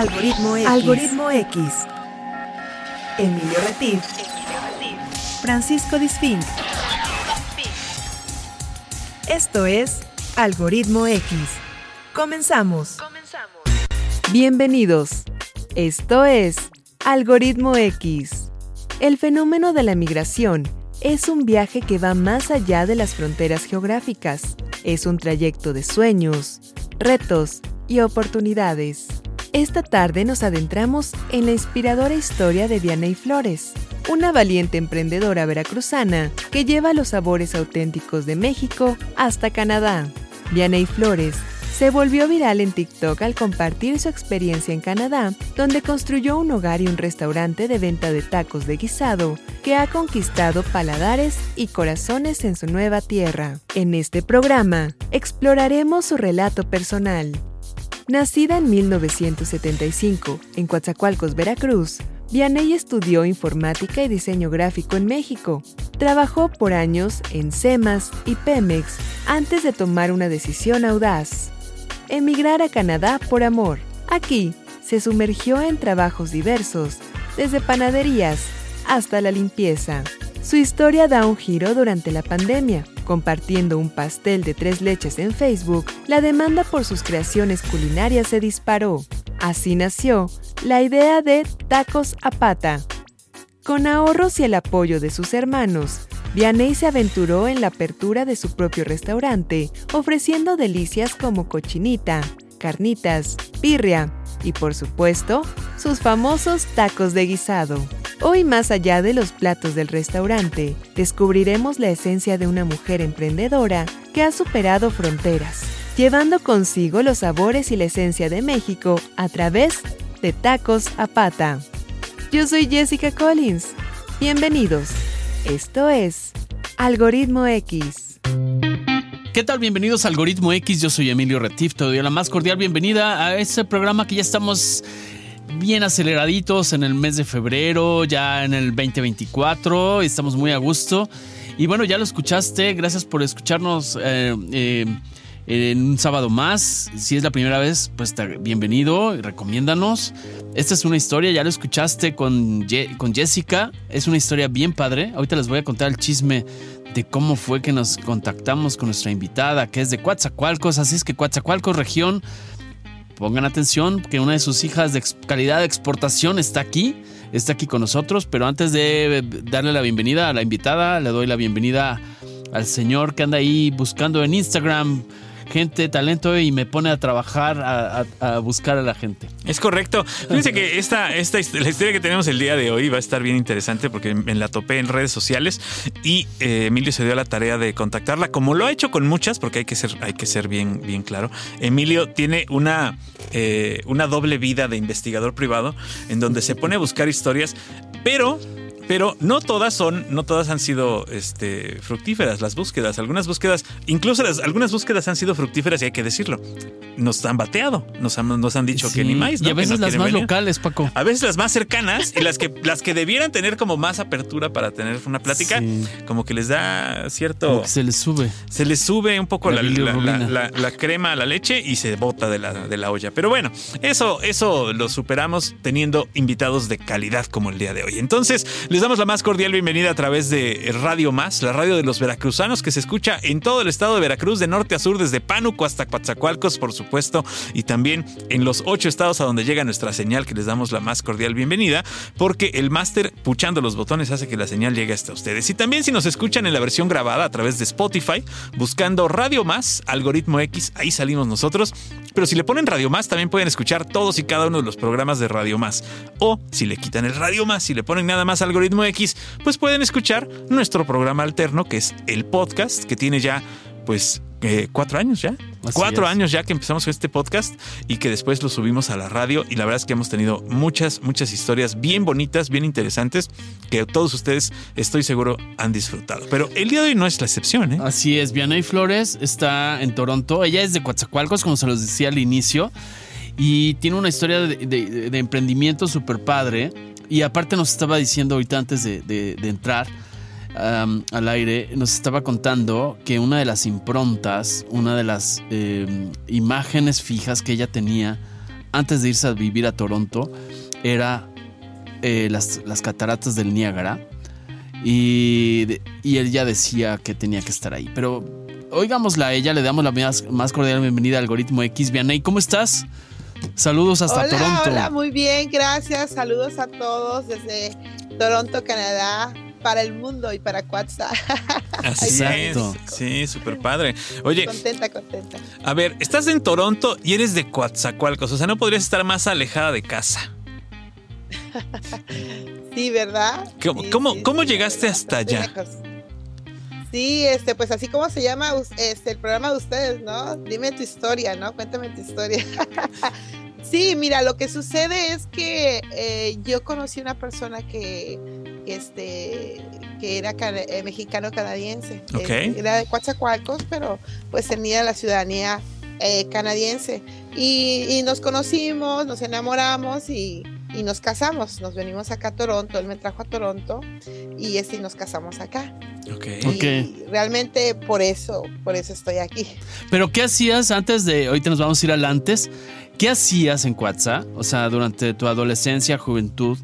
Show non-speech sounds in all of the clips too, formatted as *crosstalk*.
Algoritmo X. Algoritmo X. Emilio Retif. Francisco Disfink. Esto es Algoritmo X. Comenzamos. Bienvenidos. Esto es Algoritmo X. El fenómeno de la migración es un viaje que va más allá de las fronteras geográficas. Es un trayecto de sueños, retos y oportunidades. Esta tarde nos adentramos en la inspiradora historia de Vianey Flores, una valiente emprendedora veracruzana que lleva los sabores auténticos de México hasta Canadá. Vianey Flores se volvió viral en TikTok al compartir su experiencia en Canadá, donde construyó un hogar y un restaurante de venta de tacos de guisado que ha conquistado paladares y corazones en su nueva tierra. En este programa exploraremos su relato personal, Nacida en 1975 en Coatzacoalcos, Veracruz, Vianey estudió informática y diseño gráfico en México. Trabajó por años en CEMAS y Pemex antes de tomar una decisión audaz. Emigrar a Canadá por amor. Aquí se sumergió en trabajos diversos, desde panaderías hasta la limpieza. Su historia da un giro durante la pandemia. Compartiendo un pastel de tres leches en Facebook, la demanda por sus creaciones culinarias se disparó. Así nació la idea de Tacos a Pata. Con ahorros y el apoyo de sus hermanos, Vianey se aventuró en la apertura de su propio restaurante, ofreciendo delicias como cochinita, carnitas, birria y, por supuesto, sus famosos tacos de guisado. Hoy, más allá de los platos del restaurante, descubriremos la esencia de una mujer emprendedora que ha superado fronteras, llevando consigo los sabores y la esencia de México a través de tacos a pata. Yo soy Jessica Collins. Bienvenidos. Esto es Algoritmo X. ¿Qué tal? Bienvenidos a Algoritmo X. Yo soy Emilio Retif. Te doy la más cordial bienvenida a este programa que ya estamos bien aceleraditos en el mes de febrero, ya en el 2024, estamos muy a gusto. Y bueno, ya lo escuchaste, gracias por escucharnos eh, eh, en un sábado más. Si es la primera vez, pues bienvenido recomiéndanos. Esta es una historia, ya lo escuchaste con, con Jessica, es una historia bien padre. Ahorita les voy a contar el chisme de cómo fue que nos contactamos con nuestra invitada, que es de Coatzacoalcos, así es que Coatzacoalcos región Pongan atención que una de sus hijas de calidad de exportación está aquí, está aquí con nosotros, pero antes de darle la bienvenida a la invitada, le doy la bienvenida al señor que anda ahí buscando en Instagram gente, talento y me pone a trabajar, a, buscar a la gente. Es correcto. Fíjense que esta, esta, la historia que tenemos el día de hoy va a estar bien interesante porque me la topé en redes sociales y eh, Emilio se dio la tarea de contactarla, como lo ha hecho con muchas, porque hay que ser, hay que ser bien, bien claro. Emilio tiene una, eh, una doble vida de investigador privado en donde se pone a buscar historias, pero pero no todas son, no todas han sido este, fructíferas las búsquedas. Algunas búsquedas, incluso las, algunas búsquedas han sido fructíferas y hay que decirlo. Nos han bateado, nos han, nos han dicho que ni más. Y a veces las más locales, Paco. A veces las más cercanas y las que, las que debieran tener como más apertura para tener una plática, como que les da cierto. se les sube. Se les sube un poco la, la, crema a la leche y se bota de la, de la olla. Pero bueno, eso, eso lo superamos teniendo invitados de calidad como el día de hoy. Entonces, les damos la más cordial bienvenida a través de Radio Más, la radio de los veracruzanos que se escucha en todo el estado de Veracruz, de norte a sur, desde Pánuco hasta Coatzacoalcos, por supuesto, y también en los ocho estados a donde llega nuestra señal, que les damos la más cordial bienvenida, porque el máster puchando los botones hace que la señal llegue hasta ustedes. Y también si nos escuchan en la versión grabada a través de Spotify, buscando Radio Más, algoritmo X, ahí salimos nosotros. Pero si le ponen Radio Más, también pueden escuchar todos y cada uno de los programas de Radio Más. O si le quitan el Radio Más, si le ponen nada más algoritmo X, pues pueden escuchar nuestro programa alterno, que es el podcast, que tiene ya, pues, eh, cuatro años ya. cuatro años ya que empezamos con este podcast y que después lo subimos a la radio. Y la verdad es que hemos tenido muchas, muchas historias bien bonitas, bien interesantes, que todos ustedes, estoy seguro, han disfrutado. Pero el día de hoy no es la excepción, ¿eh? Así es, Vianey Flores está en Toronto. Ella es de Coatzacoalcos, como se los decía al inicio. Y tiene una historia de, de emprendimiento súper padre y aparte nos estaba diciendo ahorita antes de, entrar al aire, nos estaba contando que una de las improntas, una de las em, imágenes fijas que ella tenía antes de irse a vivir a Toronto era eh, las, las, cataratas del Niágara. Y, y, él ya decía que tenía que estar ahí. Pero oigámosla a ella, le damos la más, cordial bienvenida al Algoritmo X. Vianey, ¿cómo estás? Saludos hasta Toronto. Hola, muy bien, gracias. Saludos a todos desde Toronto, Canadá para el mundo y para WhatsApp. *laughs* Así es. Sí, súper padre. Oye. Contenta, contenta. A ver, estás en Toronto y eres de Coatzacoalcos, o sea, no podrías estar más alejada de casa. *laughs* sí, ¿verdad? ¿Cómo, cómo, llegaste hasta allá? Sí, este, pues así como se llama este, el programa de ustedes, ¿no? Dime tu historia, ¿no? Cuéntame tu historia. *laughs* sí, mira, lo que sucede es que eh, yo conocí una persona que, este, que era eh, mexicano-canadiense. Okay. era de Coatzacoalcos, pero pues tenía la ciudadanía eh, canadiense. Y, nos conocimos, nos enamoramos y, nos casamos. Nos venimos acá a Toronto, él me trajo a Toronto y este, nos casamos acá. Okay. realmente por eso, por eso estoy aquí. Pero ¿qué hacías antes de, ahorita nos vamos a ir al antes, ¿qué hacías en Cuatza? O sea, durante tu adolescencia, juventud,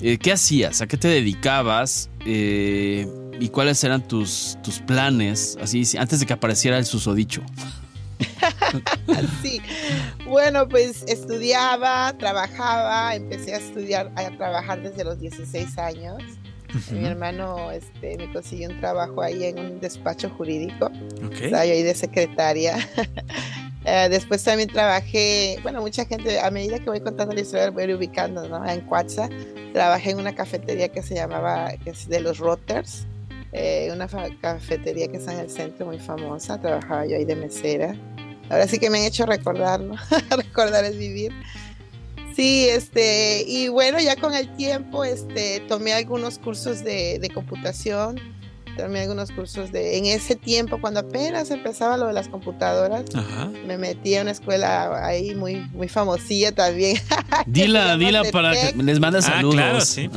eh, ¿qué hacías? ¿A qué te dedicabas? Eh, ¿Y cuáles eran tus, tus planes, así, antes de que apareciera el susodicho? *laughs* sí, bueno, pues estudiaba, trabajaba, empecé a estudiar, a trabajar desde los 16 años. Mi hermano este, me consiguió un trabajo ahí en un despacho jurídico. Estaba yo ahí de secretaria. *laughs* Eh, después también trabajé, bueno, mucha gente, a medida que voy contando la historia, voy ubicando, ¿no? En Cuatza, trabajé en una cafetería que se llamaba, que es de los Rotters, eh, una cafetería que está en el centro, muy famosa. Trabajaba yo ahí de mesera. Ahora sí que me han hecho recordar, ¿no? *laughs* recordar es vivir. Sí, este, y bueno, ya con el tiempo, este, tomé algunos cursos de, de computación, tomé algunos cursos de, en ese tiempo, cuando apenas empezaba lo de las computadoras, me metí a una escuela ahí muy, muy famosilla también. *laughs* dila, dila para que les mande ah, saludos. claro, sí,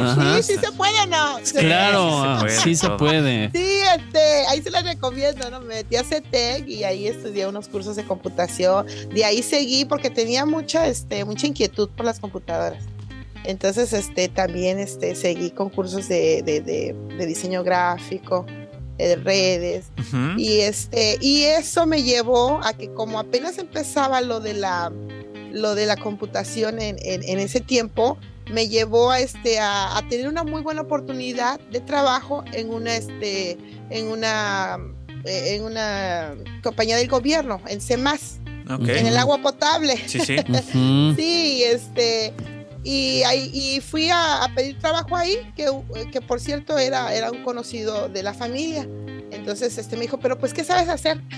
sí, se puede, ¿no? claro, sí se puede. Sí, este, ahí se les recomiendo, ¿no? Me metí a CETEC y ahí estudié unos cursos de computación. De ahí seguí porque tenía mucha, este, mucha inquietud por las computadoras. Entonces, este, también este, seguí con cursos de, de, diseño gráfico, de redes. Y este, y eso me llevó a que como apenas empezaba lo de la, lo de la computación en, en, ese tiempo, me llevó a, este, a, tener una muy buena oportunidad de trabajo en una, este, en una, en una compañía del gobierno, en CEMAS. En el agua potable. Sí, sí. *laughs* sí, este, y, ahí, y fui a, pedir trabajo ahí, que, que, por cierto era, era un conocido de la familia. Entonces este, me dijo, pero pues, ¿qué sabes hacer? *laughs*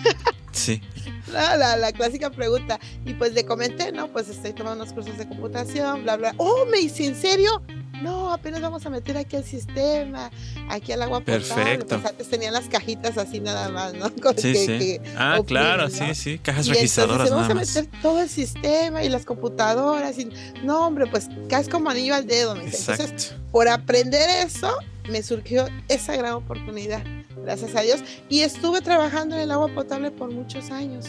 Sí. *laughs* La, la, la, clásica pregunta. Y pues le comenté, ¿no? Pues estoy tomando unos cursos de computación, bla, bla. Oh, me dice, ¿en serio? no, apenas vamos a meter aquí al sistema, aquí al agua. Perfecto. Pues antes tenían las cajitas así nada más, ¿no? *laughs* sí, sí. ah, claro, sí, sí, cajas registradoras. vamos a meter todo el sistema y las computadoras. Y, no, hombre, pues caes como anillo al dedo. Me dice. Entonces, por aprender eso, me surgió esa gran oportunidad, gracias a Dios. Y estuve trabajando en el agua potable por muchos años.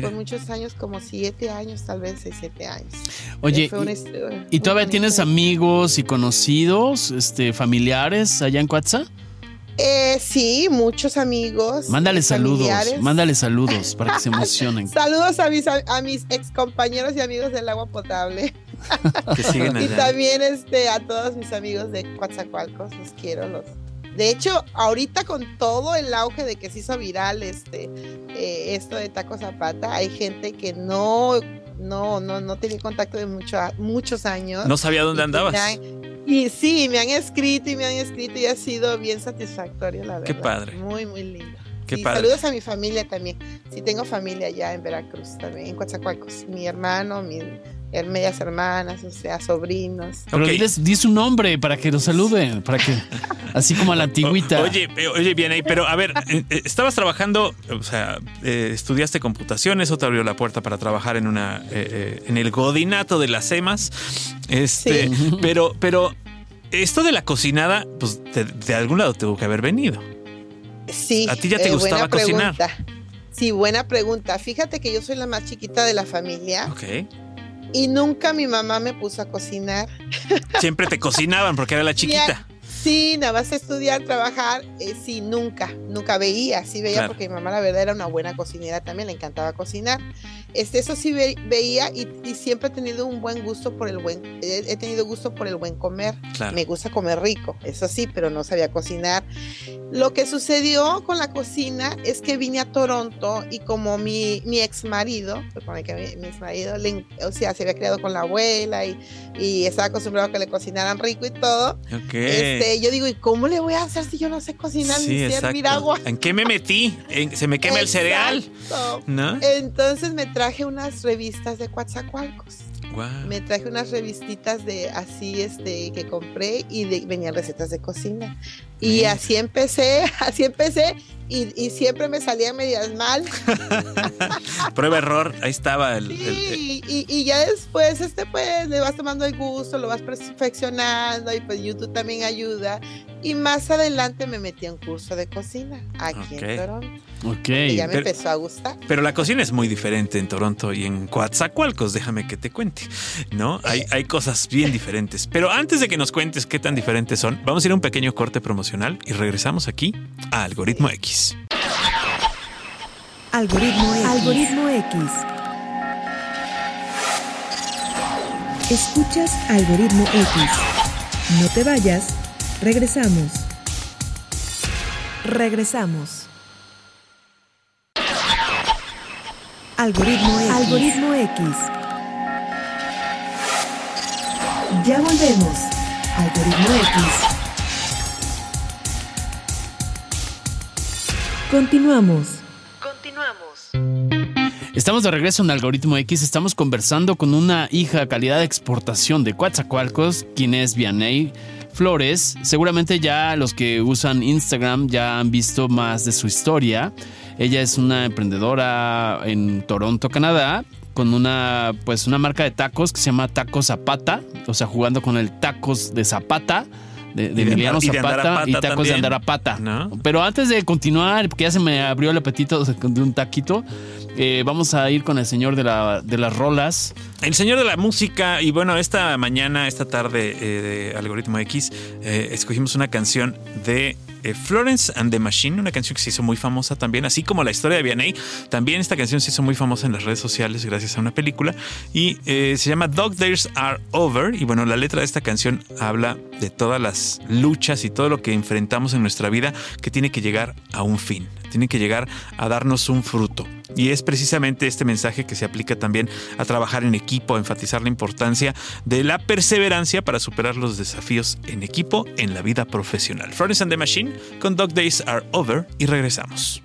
Por muchos años, como siete años, tal vez seis, siete años. Oye, y, todavía tienes amigos y conocidos, este, familiares allá en Cuatza? Eh, sí, muchos amigos. Mándale saludos, mándale saludos para que se *laughs* emocionen. saludos a mis, a mis ex compañeros y amigos del agua potable. Y también este, a todos mis amigos de Coatzacoalcos, los quiero, los, de hecho, ahorita con todo el auge de que se hizo viral este, eh, esto de Taco Zapata, hay gente que no, no, no, no tenía contacto de mucho, muchos años. No sabía dónde andabas. y sí, me han escrito y me han escrito y ha sido bien satisfactorio, la verdad. Qué padre. Muy, muy lindo. Qué padre. Saludos a mi familia también. Sí, tengo familia allá en Veracruz también, en Coatzacoalcos. Mi hermano, mi medias hermanas, o sea, sobrinos. Pero diles, di su nombre para que lo saluden, para que, así como a la antigüita. oye, eh, oye, bien ahí, pero a ver, eh, eh, estabas trabajando, o sea, estudiaste computación, eso te abrió la puerta para trabajar en una, en el godinato de las EMAS, este, pero, pero esto de la cocinada, pues de, algún lado tuvo que haber venido. Sí. ¿A ti ya te gustaba cocinar? Sí, buena pregunta. Fíjate que yo soy la más chiquita de la familia. Ok y nunca mi mamá me puso a cocinar. Siempre te cocinaban porque era la *laughs* chiquita. Sí, nada más estudiar, trabajar, eh, sí, nunca, nunca veía, sí veía porque mi mamá la verdad era una buena cocinera también, le encantaba cocinar. Este, eso sí veía y, siempre he tenido un buen gusto por el buen, he, tenido gusto por el buen comer. Me gusta comer rico, eso sí, pero no sabía cocinar. Lo que sucedió con la cocina es que vine a Toronto y como mi, mi ex marido, que mi, ex marido, o sea, se había criado con la abuela y, y estaba acostumbrado a que le cocinaran rico y todo. Este, yo digo, ¿y cómo le voy a hacer si yo no sé cocinar ni servir agua? ¿En qué me metí? ¿Se me quema el cereal? ¿No? Entonces me traje unas revistas de Coatzacoalcos. Me traje unas revistitas de así este que compré y venían recetas de cocina. Y así empecé, *laughs* así empecé y, siempre me salía medias mal. *laughs* Prueba error, ahí estaba el, Y, ya después este pues le vas tomando el gusto, lo vas perfeccionando y pues YouTube también ayuda. Y más adelante me metí a un curso de cocina aquí en Toronto. Ok. Y ya me empezó a gustar. Pero la cocina es muy diferente en Toronto y en Coatzacoalcos, déjame que te cuente, ¿no? Hay, hay cosas bien diferentes. Pero antes de que nos cuentes qué tan diferentes son, vamos a ir a un pequeño corte promocional y regresamos aquí a Algoritmo X. Algoritmo X. Algoritmo X. Escuchas Algoritmo X. No te vayas. Regresamos. Regresamos. Algoritmo X. Algoritmo X. Ya volvemos. Algoritmo X. Continuamos. Continuamos. Estamos de regreso en Algoritmo X. Estamos conversando con una hija calidad de exportación de Coatzacoalcos, quien es Vianey Flores. Seguramente ya los que usan Instagram ya han visto más de su historia. Ella es una emprendedora en Toronto, Canadá, con una pues una marca de tacos que se llama Tacos Zapata, o sea, jugando con el tacos de Zapata. De, Emiliano Zapata y, tacos de andar a pata. Pero antes de continuar, porque ya se me abrió el apetito de un taquito, eh, vamos a ir con el señor de, la, de las rolas. El señor de la música. Y bueno, esta mañana, esta tarde eh, de Algoritmo X, eh, escogimos una canción de Florence and the Machine, una canción que se hizo muy famosa también, así como la historia de Vianney. También esta canción se hizo muy famosa en las redes sociales gracias a una película y se llama Dog Days Are Over. Y bueno, la letra de esta canción habla de todas las luchas y todo lo que enfrentamos en nuestra vida que tiene que llegar a un fin, tiene que llegar a darnos un fruto. Y es precisamente este mensaje que se aplica también a trabajar en equipo, a enfatizar la importancia de la perseverancia para superar los desafíos en equipo en la vida profesional. Florence and the Machine con Dog Days Are Over y regresamos.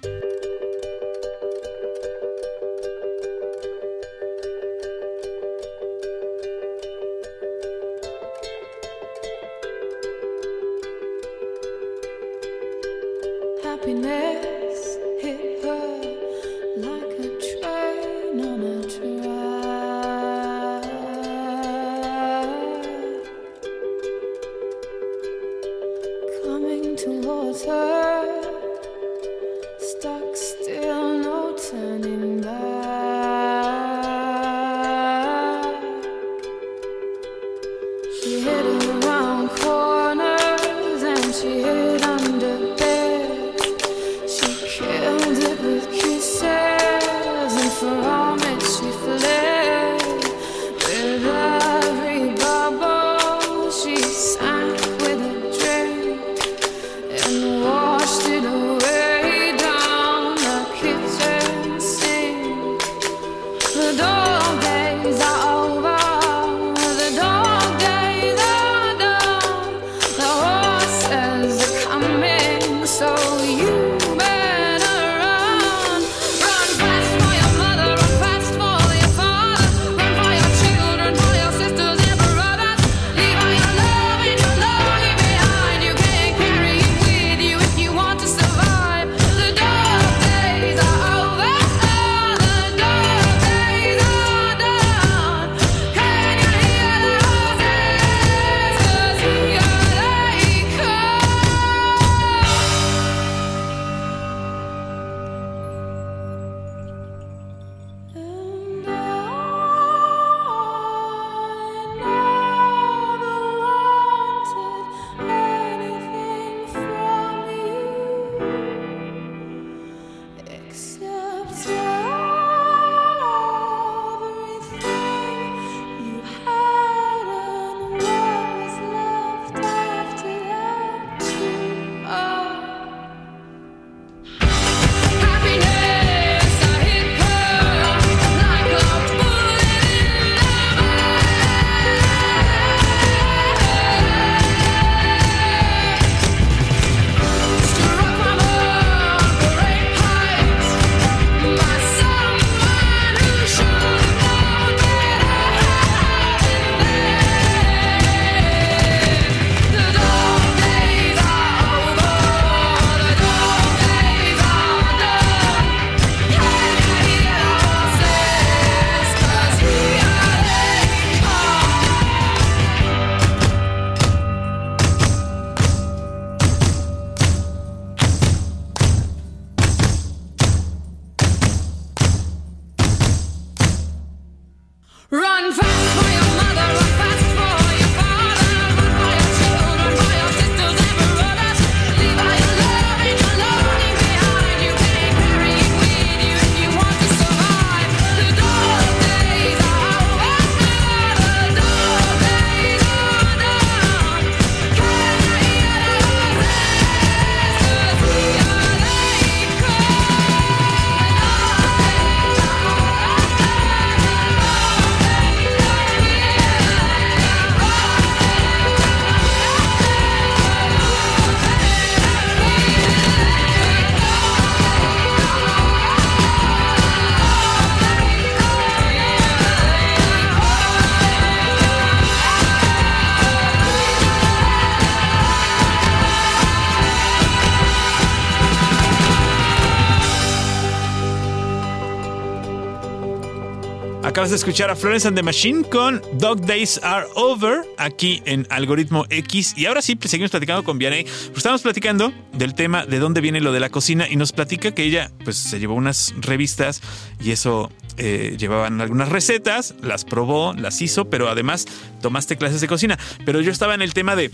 Acabas de escuchar a Florence and the Machine con Dog Days Are Over aquí en Algoritmo X. Y ahora sí, pues, seguimos platicando con Vianey. Pues estamos platicando del tema de dónde viene lo de la cocina y nos platica que ella pues se llevó unas revistas y eso eh, llevaban algunas recetas, las probó, las hizo, pero además tomaste clases de cocina. Pero yo estaba en el tema de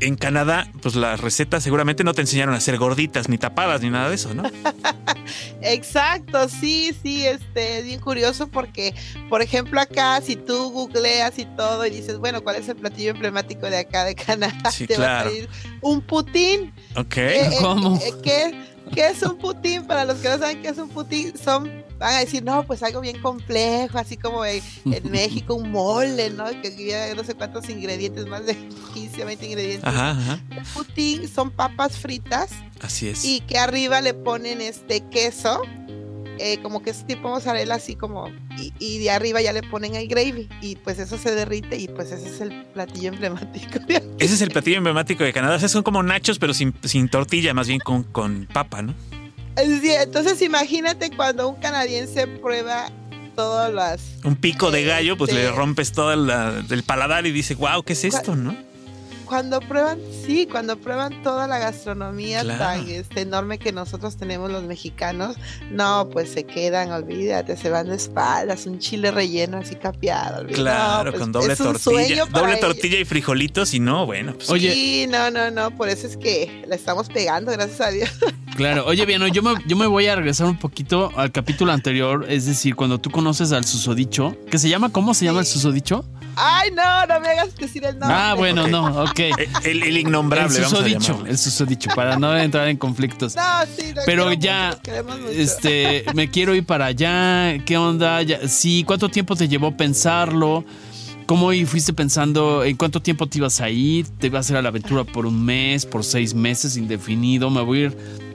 en Canadá, pues las recetas seguramente no te enseñaron a ser gorditas, ni tapadas, ni nada de eso, ¿no? *laughs* Exacto, sí, sí, este, es bien curioso porque, por ejemplo, acá, si tú googleas y todo y dices, bueno, ¿cuál es el platillo emblemático de acá de Canadá? *laughs* te va a salir un putín. Ok. Eh, eh, ¿Cómo? Eh, ¿qué, ¿Qué es un putín? Para los que no saben qué es un putín, son van a decir, no, pues algo bien complejo, así como en, *laughs* México un mole, ¿no? Que había no sé cuántos ingredientes, más de 15 o 20 ingredientes. Ajá, ajá. El putín son papas fritas. Así es. Y que arriba le ponen este queso, eh, como que es tipo mozzarella, así como, y, de arriba ya le ponen el gravy, y pues eso se derrite, y pues ese es el platillo emblemático. ese es el platillo emblemático de Canadá. O sea, son como nachos, pero sin, sin tortilla, más bien con, con papa, ¿no? Entonces imagínate cuando un canadiense prueba todas las... Un pico de gallo, pues le este rompes todo el paladar y dice, wow, ¿qué es esto, no? cuando prueban, sí, cuando prueban toda la gastronomía tan este, enorme que nosotros tenemos los mexicanos, no, pues se quedan, olvídate, se van de espaldas, un chile relleno así capeado. Claro, pues, con doble tortilla, doble tortilla y frijolitos y no, bueno, pues. Oye, sí, no, no, no, por eso es que la estamos pegando, gracias a Dios. Claro, oye, bien, yo me, yo me voy a regresar un poquito al capítulo anterior, es decir, cuando tú conoces al susodicho, que se llama, ¿cómo se llama el susodicho? Ay, no, no me hagas decir el nombre. Ah, bueno, no, ok. El, el, innombrable. El susodicho, el susodicho, para no entrar en conflictos. No, sí, Pero ya, este, me quiero ir para allá. ¿Qué onda? sí, ¿cuánto tiempo te llevó pensarlo? ¿Cómo fuiste pensando en cuánto tiempo te ibas a ir? ¿Te ibas a hacer a la aventura por un mes, por seis meses, indefinido? ¿Me voy a ir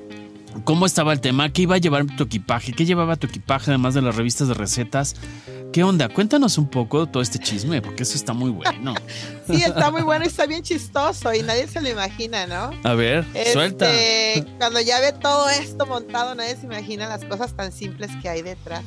¿Cómo estaba el tema? ¿Qué iba a llevar tu equipaje? ¿Qué llevaba tu equipaje además de las revistas de recetas? ¿Qué onda? Cuéntanos un poco todo este chisme, porque eso está muy bueno. *laughs* sí, está muy bueno y está bien chistoso y nadie se lo imagina, ¿no? A ver, este, suelta. Cuando ya ve todo esto montado, nadie se imagina las cosas tan simples que hay detrás.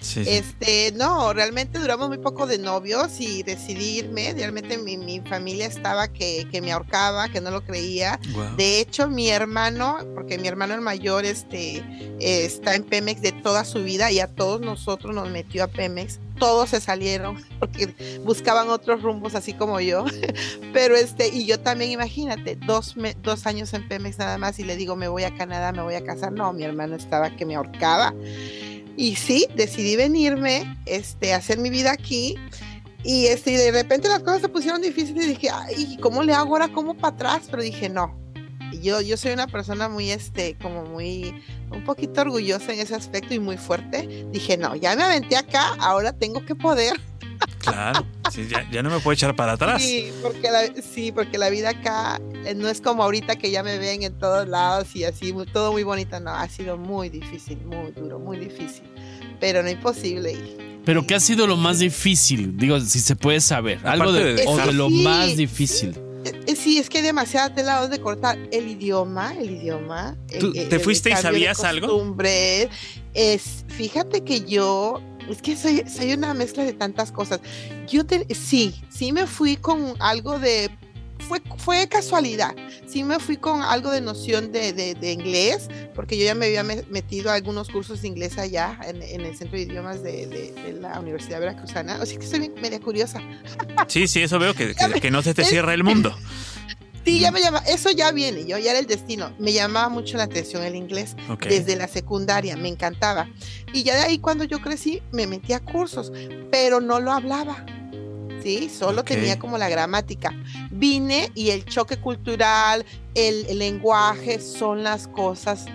Este, no, realmente duramos muy poco de novios y decidí irme. Realmente mi, familia estaba que, me ahorcaba, que no lo creía. De hecho, mi hermano, porque mi hermano el mayor este, está en Pemex de toda su vida y a todos nosotros nos metió a Pemex. Todos se salieron *laughs* porque buscaban otros rumbos así como yo. *laughs* Pero este, y yo también, imagínate, dos, dos años en Pemex nada más y le digo, me voy a Canadá, me voy a casar. No, mi hermano estaba que me ahorcaba. Y sí, decidí venirme, este, hacer mi vida aquí. Y este, de repente las cosas se pusieron difíciles y dije, ay, ¿cómo le hago ahora? ¿Cómo para atrás? Pero dije, no. Yo, yo soy una persona muy, este, como muy, un poquito orgullosa en ese aspecto y muy fuerte. Dije, no, ya me aventé acá, ahora tengo que poder. Claro, sí, ya, no me puedo echar para atrás. Sí porque, la, sí, porque la vida acá eh, no es como ahorita que ya me ven en todos lados y así, todo muy bonito. No, ha sido muy difícil, muy duro, muy difícil, pero no imposible. Pero ¿qué ha sido lo más difícil? Digo, si se puede saber. Algo de, o de lo más difícil. Sí, es que hay demasiadas telados de cortar. El idioma, el idioma. ¿Te fuiste y sabías algo? Es, fíjate que yo es que soy, una mezcla de tantas cosas. Yo sí, sí me fui con algo de fue, fue casualidad. Sí me fui con algo de noción de, de, inglés, porque yo ya me había metido a algunos cursos de inglés allá en, en el Centro de Idiomas de, de, la Universidad Veracruzana. O sea que estoy media curiosa. Sí, sí, eso veo, que, *laughs* que, no se te cierra el mundo. *laughs* Sí, ya me llama, eso ya viene, yo ya era el destino. Me llamaba mucho la atención el inglés desde la secundaria, me encantaba. Y ya de ahí cuando yo crecí me metí a cursos, pero no lo hablaba. Sí, solo tenía como la gramática. Vine y el choque cultural, el lenguaje son las cosas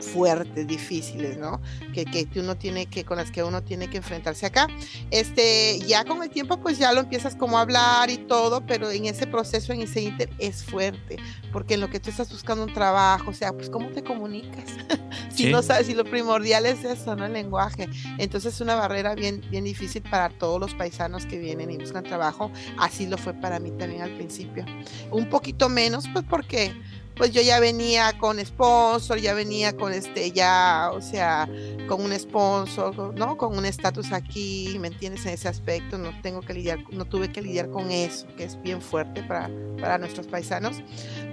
fuertes, difíciles, ¿no? Que, que uno tiene que, con las que uno tiene que enfrentarse acá. Este, ya con el tiempo, pues ya lo empiezas como a hablar y todo, pero en ese proceso, en ese inter, es fuerte, porque en lo que tú estás buscando un trabajo, o sea, pues cómo te comunicas, *laughs* si no sabes, si lo primordial es eso, ¿no? El lenguaje. Entonces es una barrera bien, bien difícil para todos los paisanos que vienen y buscan trabajo. Así lo fue para mí también al principio. Un poquito menos, pues porque pues yo ya venía con sponsor, ya venía con este, ya, o sea, con un sponsor, ¿no? Con un estatus aquí, ¿me entiendes? En ese aspecto, no tengo que lidiar, no tuve que lidiar con eso, que es bien fuerte para, para nuestros paisanos.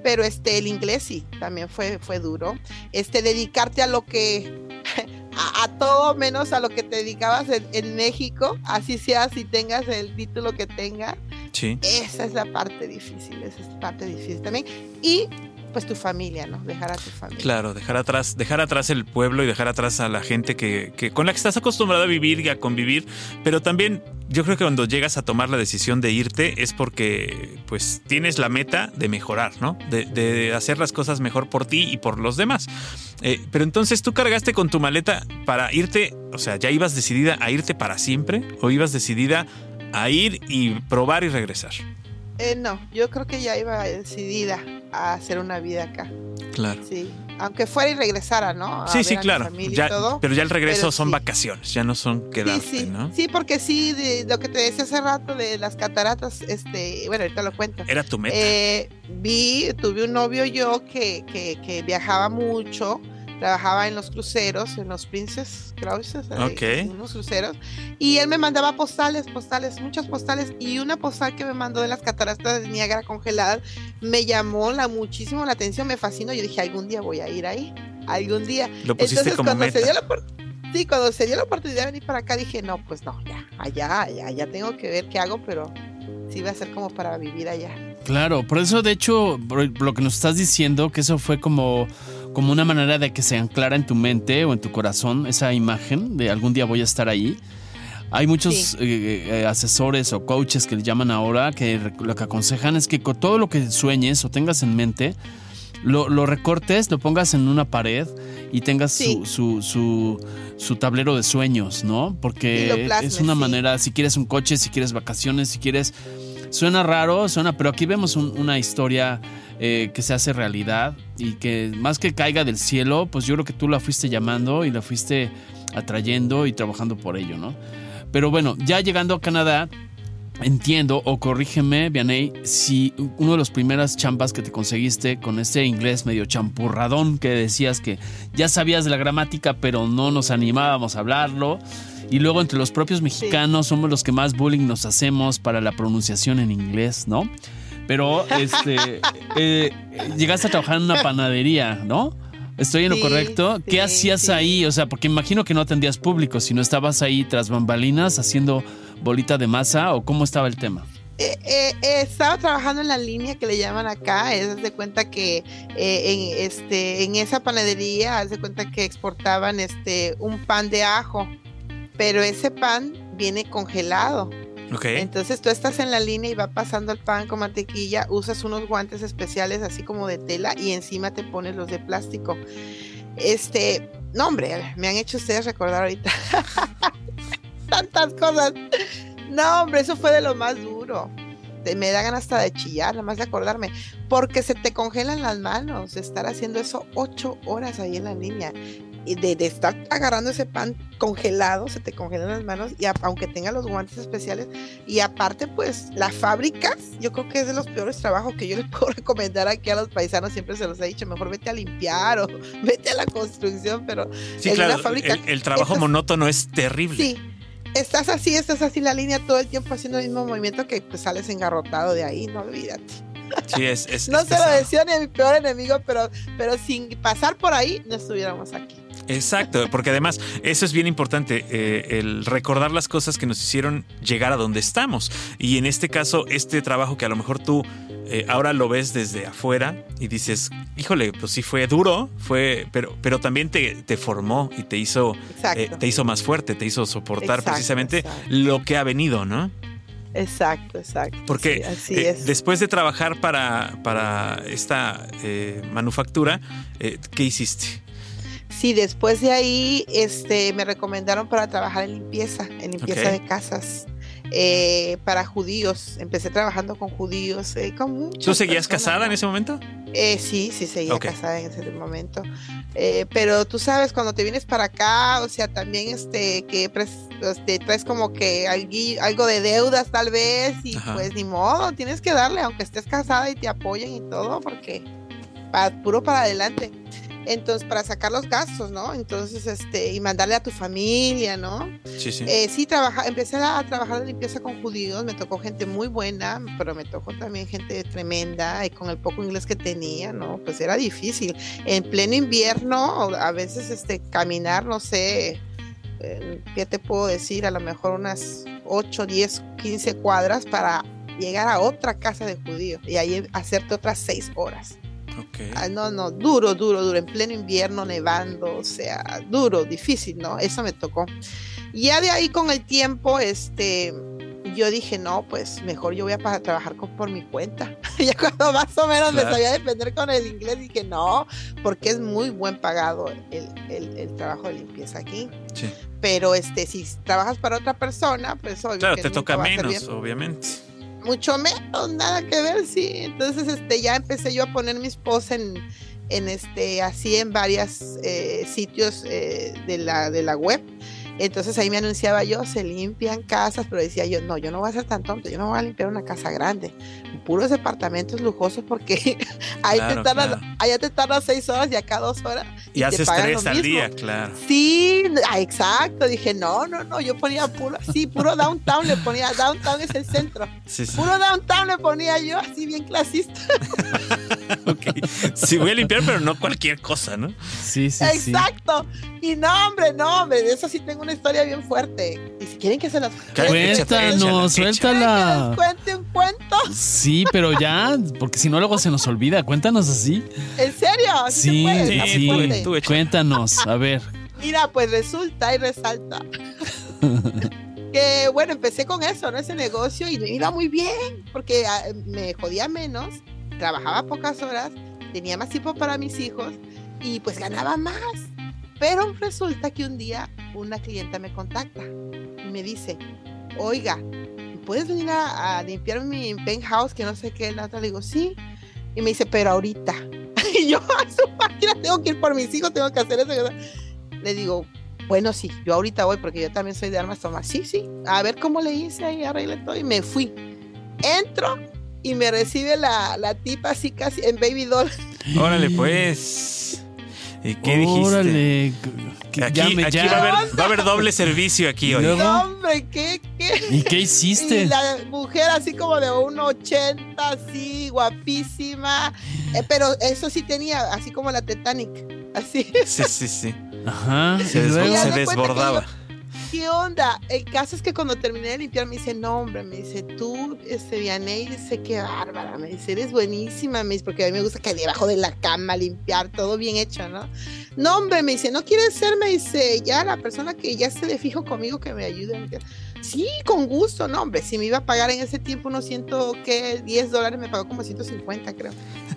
Pero este, el inglés sí, también fue, fue duro. Este, dedicarte a lo que, *laughs* a, todo menos a lo que te dedicabas en, en México, así sea, si tengas el título que tengas. Sí. Esa es la parte difícil, esa es la parte difícil también. Y pues tu familia, ¿no? Dejar a tu familia. Claro, dejar atrás, dejar atrás el pueblo y dejar atrás a la gente que, que con la que estás acostumbrado a vivir y a convivir, pero también yo creo que cuando llegas a tomar la decisión de irte es porque pues tienes la meta de mejorar, ¿no? De, hacer las cosas mejor por ti y por los demás. Eh, pero entonces tú cargaste con tu maleta para irte, o sea, ¿ya ibas decidida a irte para siempre o ibas decidida a ir y probar y regresar? Eh, no, yo creo que ya iba decidida a hacer una vida acá. Claro. Sí, aunque fuera y regresara, ¿no? sí, sí, claro. pero ya el regreso son vacaciones, ya no son quedarte, sí, sí. ¿no? Sí, porque sí, de, lo que te decía hace rato de las cataratas, este, bueno, ahorita lo cuento. Era tu meta. Eh, vi, tuve un novio yo que, que, que viajaba mucho trabajaba en los cruceros, en los Princess Cruises, en unos cruceros, y él me mandaba postales, postales, muchas postales, y una postal que me mandó de las cataratas de Niágara congeladas me llamó la, muchísimo la atención, me fascinó, yo dije, algún día voy a ir ahí, algún día. Lo pusiste como cuando Se dio la Sí, cuando se dio la oportunidad de venir para acá dije, no, pues no, ya, allá, allá, ya tengo que ver qué hago, pero sí va a ser como para vivir allá. Claro, por eso de hecho, lo que nos estás diciendo, que eso fue como como una manera de que se anclara en tu mente o en tu corazón esa imagen de algún día voy a estar ahí. Hay muchos eh, eh, asesores o coaches que le llaman ahora que lo que aconsejan es que con todo lo que sueñes o tengas en mente, lo, recortes, lo pongas en una pared y tengas su, su, tablero de sueños, ¿no? Porque es una manera, si quieres un coche, si quieres vacaciones, si quieres... Suena raro, suena, pero aquí vemos una historia eh, que se hace realidad y que más que caiga del cielo, pues yo creo que tú la fuiste llamando y la fuiste atrayendo y trabajando por ello, ¿no? Pero bueno, ya llegando a Canadá, entiendo, o corrígeme, Vianey, si uno de los primeras chambas que te conseguiste con este inglés medio champurradón que decías que ya sabías de la gramática, pero no nos animábamos a hablarlo. Y luego entre los propios mexicanos somos los que más bullying nos hacemos para la pronunciación en inglés, ¿no? Pero este, eh, llegaste a trabajar en una panadería, ¿no? ¿Estoy en lo correcto? ¿Qué hacías ahí? O sea, porque imagino que no atendías público, sino estabas ahí tras bambalinas haciendo bolita de masa o cómo estaba el tema. Eh, eh, estaba trabajando en la línea que le llaman acá, es de cuenta que en, este, en esa panadería, haz de cuenta que exportaban este, un pan de ajo, pero ese pan viene congelado. Entonces tú estás en la línea y va pasando el pan con mantequilla, usas unos guantes especiales así como de tela y encima te pones los de plástico. Este, no hombre, me han hecho ustedes recordar ahorita *laughs* tantas cosas. No hombre, eso fue de lo más duro. Me da ganas hasta de chillar, nada más de acordarme, porque se te congelan las manos, estar haciendo eso ocho horas ahí en la línea de, de, estar agarrando ese pan congelado, se te congelan las manos, y aunque tenga los guantes especiales, y aparte, pues las fábricas, yo creo que es de los peores trabajos que yo les *laughs* puedo recomendar aquí a los paisanos, siempre se los he dicho, mejor vete a limpiar o *laughs* vete a la construcción, pero sí, claro, fábrica, el, trabajo monótono es terrible. Sí, estás así, estás así la línea todo el tiempo haciendo el mismo movimiento que pues sales engarrotado de ahí, no olvídate. Sí, es, *laughs* no se lo decía ni a mi peor enemigo, pero, pero sin pasar por ahí no estuviéramos aquí. Exacto, porque además eso es bien importante, eh, el recordar las cosas que nos hicieron llegar a donde estamos. Y en este caso, este trabajo que a lo mejor tú eh, ahora lo ves desde afuera y dices, híjole, pues sí fue duro, fue, pero, pero también te, te formó y te hizo, eh, te hizo más fuerte, te hizo soportar precisamente lo que ha venido, ¿no? Exacto, exacto. Porque después de trabajar para, para esta manufactura, ¿qué hiciste? Sí, después de ahí este, me recomendaron para trabajar en limpieza, en limpieza de casas. Eh, para judíos. Empecé trabajando con judíos. Eh, con ¿Tú seguías casada en ese momento? Eh, sí, sí, seguía casada en ese momento. Eh, pero tú sabes, cuando te vienes para acá, o sea, también este, que este, traes como que algo de deudas tal vez, y pues ni modo, tienes que darle, aunque estés casada y te apoyen y todo, porque puro para adelante entonces para sacar los gastos, ¿no? Entonces, este, y mandarle a tu familia, ¿no? Sí, sí. Eh, sí, trabaja, empecé a trabajar de limpieza con judíos, me tocó gente muy buena, pero me tocó también gente tremenda y con el poco inglés que tenía, ¿no? Pues era difícil. En pleno invierno, a veces, este, caminar, no sé, eh, ¿qué te puedo decir? A lo mejor unas 8, 10, 15 cuadras para llegar a otra casa de judíos y ahí hacerte otras 6 horas. Ah, no, no, duro, duro, duro, en pleno invierno, nevando, o sea, duro, difícil, ¿no? Eso me tocó. Ya de ahí con el tiempo, este, yo dije, no, pues mejor yo voy a trabajar con, por mi cuenta. *laughs* ya cuando más o menos me sabía defender con el inglés, dije, no, porque es muy buen pagado el, el, trabajo de limpieza aquí. Sí. Pero este, si trabajas para otra persona, pues obvio Claro, te toca menos, obviamente mucho menos, nada que ver, sí. Entonces, este, ya empecé yo a poner mis posts en, en este, así en varios eh, sitios eh, de, la, de la web entonces ahí me anunciaba yo, se limpian casas, pero decía yo, no, yo no voy a ser tan tonto, yo no voy a limpiar una casa grande, puros departamentos lujosos porque *laughs* ahí te tardas, allá te tardas seis horas y acá dos horas. Y, haces tres al día, claro. Sí, ah, exacto, dije, no, no, no, yo ponía puro, sí, puro downtown, le ponía, downtown es el centro. Puro downtown le ponía yo, así bien clasista. *laughs* ok, sí voy a limpiar, pero no cualquier cosa, ¿no? Sí, sí. Exacto. Y no, hombre, no, hombre, de eso sí tengo una historia bien fuerte. Y si quieren que se las Cuéntanos, suéltala. cuente un cuento. Sí, pero ya, porque si no luego se nos olvida. Cuéntanos así. ¿En serio? Sí, sí, cuéntanos, a ver. Mira, pues resulta y resalta. *laughs* que bueno, empecé con eso, ¿no? Ese negocio y me iba muy bien, porque ah, me jodía menos, trabajaba pocas horas, tenía más tiempo para mis hijos y pues ganaba más. Pero resulta que un día una clienta me contacta y me dice, oiga, ¿puedes venir a, limpiar mi penthouse? Que no sé qué, la otra le digo, sí. Y me dice, pero ahorita. *laughs* y yo, a su máquina, tengo que ir por mis hijos, tengo que hacer eso. Le digo, bueno, sí, yo ahorita voy porque yo también soy de armas tomas. Sí, sí, a ver cómo le hice ahí, arreglé todo y me fui. Entro y me recibe la, la tipa así casi en baby doll. Órale, pues. ¿Y qué dijiste? Aquí, aquí va, a haber, va, a haber, doble servicio aquí hoy. No, hombre, ¿qué, qué? ¿Y qué hiciste? Y la mujer así como de 1,80, así, guapísima. Eh, pero eso sí tenía, así como la Titanic. Así. Sí, sí, sí. Ajá. Se, se desbordaba. ¿Qué onda? El caso es que cuando terminé de limpiar me dice, no, hombre, me dice, tú, este, Vianey, dice, qué bárbara, me dice, eres buenísima, me dice, porque a mí me gusta que debajo de la cama limpiar, todo bien hecho, ¿no? No, hombre, me dice, no quieres ser, me dice, ya la persona que ya esté de fijo conmigo que me ayude. Sí, con gusto, no, hombre, si me iba a pagar en ese tiempo unos ciento, ¿qué? 10 dólares, me pagó como 150, creo,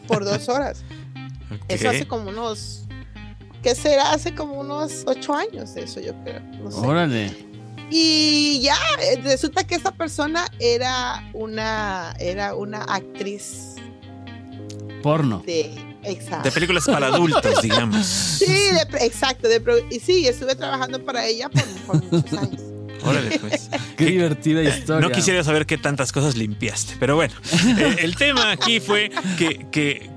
por dos horas. *laughs* Eso hace como unos que será hace como unos ocho años eso, yo creo. Órale. Y ya, eh, resulta que esa persona era una, era una actriz. Porno. De, exacto. De películas para adultos, digamos. Sí, exacto. y sí, estuve trabajando para ella por, muchos años. Órale, pues. Qué divertida historia. No quisiera saber qué tantas cosas limpiaste, pero bueno, el, tema aquí fue que,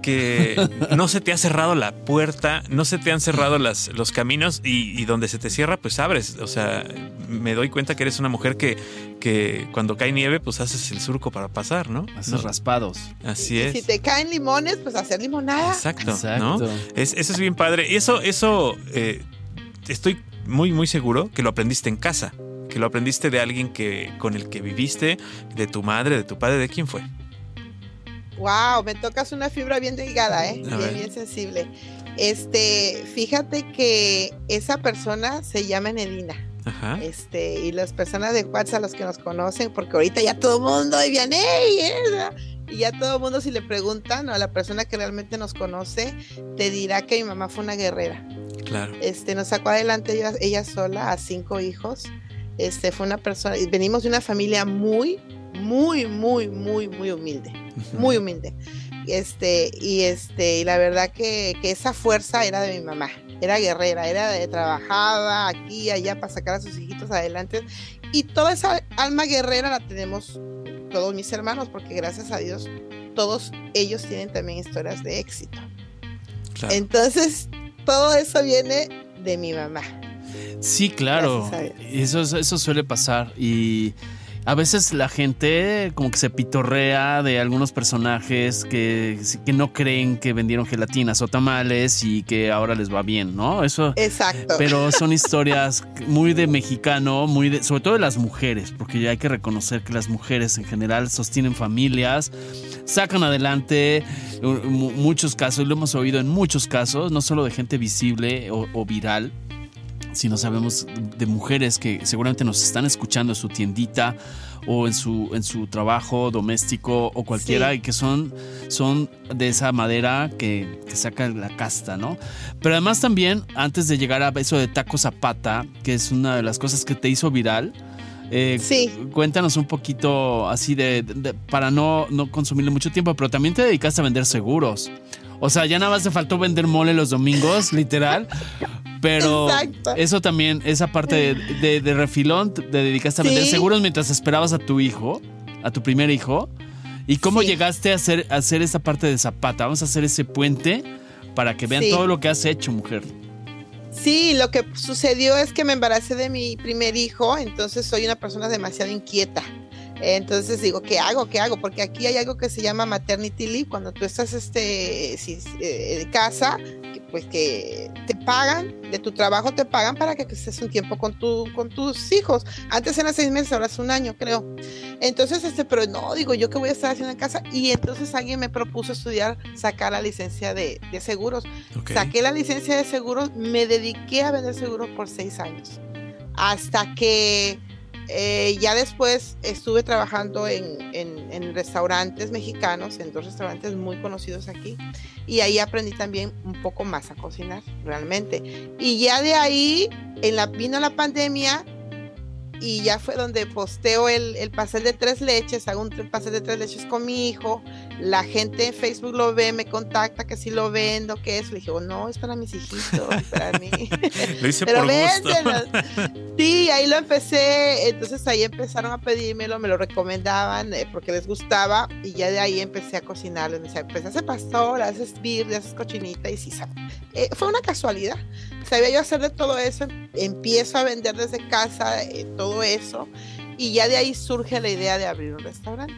que, no se te ha cerrado la puerta, no se te han cerrado las, los caminos y, donde se te cierra, pues abres. O sea, me doy cuenta que eres una mujer que, que cuando cae nieve, pues haces el surco para pasar, ¿no? Haces raspados. Así es. si te caen limones, pues hacer limonada. Exacto. Exacto. eso es bien padre. Y eso, eso eh, estoy muy, muy seguro que lo aprendiste en casa que lo aprendiste de alguien que, con el que viviste, de tu madre, de tu padre, ¿de quién fue? Wow, me tocas una fibra bien delgada, ¿eh? bien, bien sensible. Este, fíjate que esa persona se llama Nedina. Ajá. Este, y las personas de WhatsApp, los que nos conocen, porque ahorita ya todo el mundo viene, y ya todo el mundo si le preguntan a la persona que realmente nos conoce, te dirá que mi mamá fue una guerrera. Claro. Este, nos sacó adelante ella, ella sola a cinco hijos. Este, fue una persona, venimos de una familia muy, muy, muy, muy, muy humilde, muy humilde. Este, y este, y la verdad que, que, esa fuerza era de mi mamá, era guerrera, era de trabajaba aquí y allá para sacar a sus hijitos adelante. Y toda esa alma guerrera la tenemos todos mis hermanos, porque gracias a Dios, todos ellos tienen también historias de éxito. Entonces, todo eso viene de mi mamá. Sí, claro. Eso, eso suele pasar. Y a veces la gente como que se pitorrea de algunos personajes que, que, no creen que vendieron gelatinas o tamales y que ahora les va bien, ¿no? Eso. Exacto. Pero *laughs* son historias muy de mexicano, muy de, sobre todo de las mujeres, porque ya hay que reconocer que las mujeres en general sostienen familias, sacan adelante muchos casos, lo hemos oído en muchos casos, no solo de gente visible o viral, si no sabemos de mujeres que seguramente nos están escuchando en su tiendita o en su, en su trabajo doméstico o cualquiera y que son, son de esa madera que, que, saca la casta, ¿no? Pero además también, antes de llegar a eso de taco zapata, que es una de las cosas que te hizo viral, eh, sí. Cuéntanos un poquito así de, para no, no consumirle mucho tiempo, pero también te dedicaste a vender seguros. O sea, ya nada más te faltó vender mole los domingos, literal. *laughs* Pero eso también, esa parte de, de, refilón, te dedicaste a vender seguros mientras esperabas a tu hijo, a tu primer hijo. ¿Y cómo llegaste a hacer, a hacer esa parte de Zapata? Vamos a hacer ese puente para que vean todo lo que has hecho, mujer. Sí, lo que sucedió es que me embaracé de mi primer hijo, entonces soy una persona demasiado inquieta. Entonces digo, ¿qué hago? ¿Qué hago? Porque aquí hay algo que se llama maternity leave, cuando tú estás este, si, eh, en casa, pues que te pagan, de tu trabajo te pagan para que estés un tiempo con, tu, con tus hijos. Antes eran seis meses, ahora es un año, creo. Entonces, este, pero no, digo, ¿yo qué voy a estar haciendo en casa? Y entonces alguien me propuso estudiar, sacar la licencia de, de seguros. Saqué la licencia de seguros, me dediqué a vender seguros por seis años. Hasta que eh, ya después estuve trabajando en, en, restaurantes mexicanos, en dos restaurantes muy conocidos aquí, y ahí aprendí también un poco más a cocinar, realmente. Y ya de ahí, en la, vino la pandemia y ya fue donde posteo el, el, pastel de tres leches, hago un pastel de tres leches con mi hijo, la gente en Facebook lo ve, me contacta que si lo vendo, que es, le dije, oh, no, es para mis hijitos, para mí. *laughs* lo hice Pero por Sí, ahí lo empecé, entonces ahí empezaron a pedírmelo, me lo recomendaban eh, porque les gustaba y ya de ahí empecé a cocinarlo, empecé a hacer pastor, haces birria, haces cochinita y sí, eh, fue una casualidad, sabía yo hacer de todo eso, empiezo a vender desde casa, eh, todo eso, y ya de ahí surge la idea de abrir un restaurante.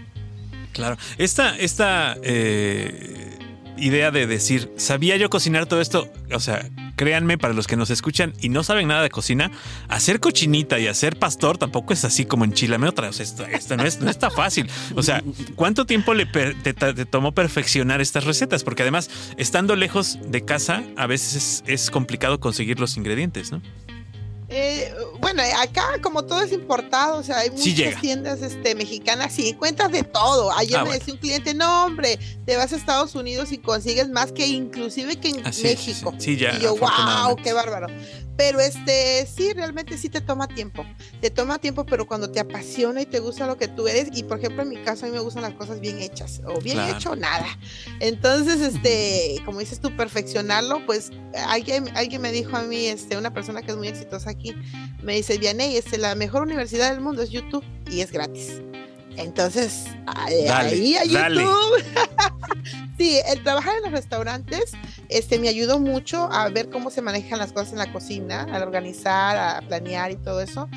Claro, esta, esta eh, idea de decir, ¿sabía yo cocinar todo esto? O sea, créanme, para los que nos escuchan y no saben nada de cocina, hacer cochinita y hacer pastor tampoco es así como en Chile. otra. O sea, esto, no, es, no está fácil. O sea, ¿cuánto tiempo le te, tomó perfeccionar estas recetas? Porque además, estando lejos de casa, a veces es, es complicado conseguir los ingredientes, ¿no? Eh, bueno, acá como todo es importado, o sea, hay muchas tiendas este, mexicanas y encuentras de todo. Ayer ah, me decía un cliente, no hombre, te vas a Estados Unidos y consigues más que inclusive que en México. y yo, wow, qué bárbaro. Pero este, sí, realmente sí te toma tiempo. Te toma tiempo, pero cuando te apasiona y te gusta lo que tú eres, y por ejemplo en mi caso a mí me gustan las cosas bien hechas, o bien hecho o nada. Entonces, este, como dices tú, perfeccionarlo, pues alguien, alguien me dijo a mí, este, una persona que es muy exitosa aquí aquí. Me dice, Vianey, es la mejor universidad del mundo, es YouTube y es gratis. Entonces, ahí a YouTube. *laughs* sí, el trabajar en los restaurantes este, me ayudó mucho a ver cómo se manejan las cosas en la cocina, a organizar, a planear y todo eso.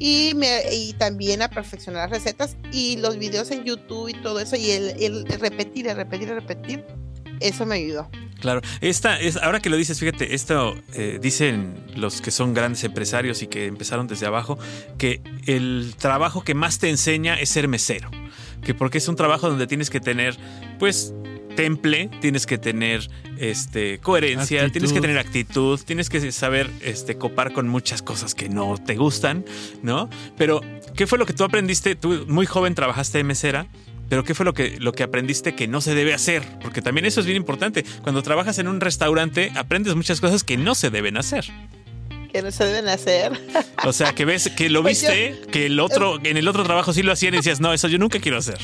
Y, me, y también a perfeccionar las recetas y los videos en YouTube y todo eso. Y el, el repetir, el repetir, el repetir, eso me ayudó. Claro, esta es, ahora que lo dices, fíjate, esto eh, dicen los que son grandes empresarios y que empezaron desde abajo, que el trabajo que más te enseña es ser mesero, que porque es un trabajo donde tienes que tener, pues, temple, tienes que tener este, coherencia, tienes que tener actitud, tienes que saber este, copar con muchas cosas que no te gustan, ¿no? Pero, ¿qué fue lo que tú aprendiste? Tú muy joven trabajaste de mesera pero ¿qué fue lo que, lo que aprendiste que no se debe hacer? Porque también eso es bien importante. Cuando trabajas en un restaurante, aprendes muchas cosas que no se deben hacer. Que no se deben hacer. O sea, que ves, que lo *laughs* pues viste, que el otro, *laughs* en el otro trabajo sí lo hacían y decías, no, eso yo nunca quiero hacer.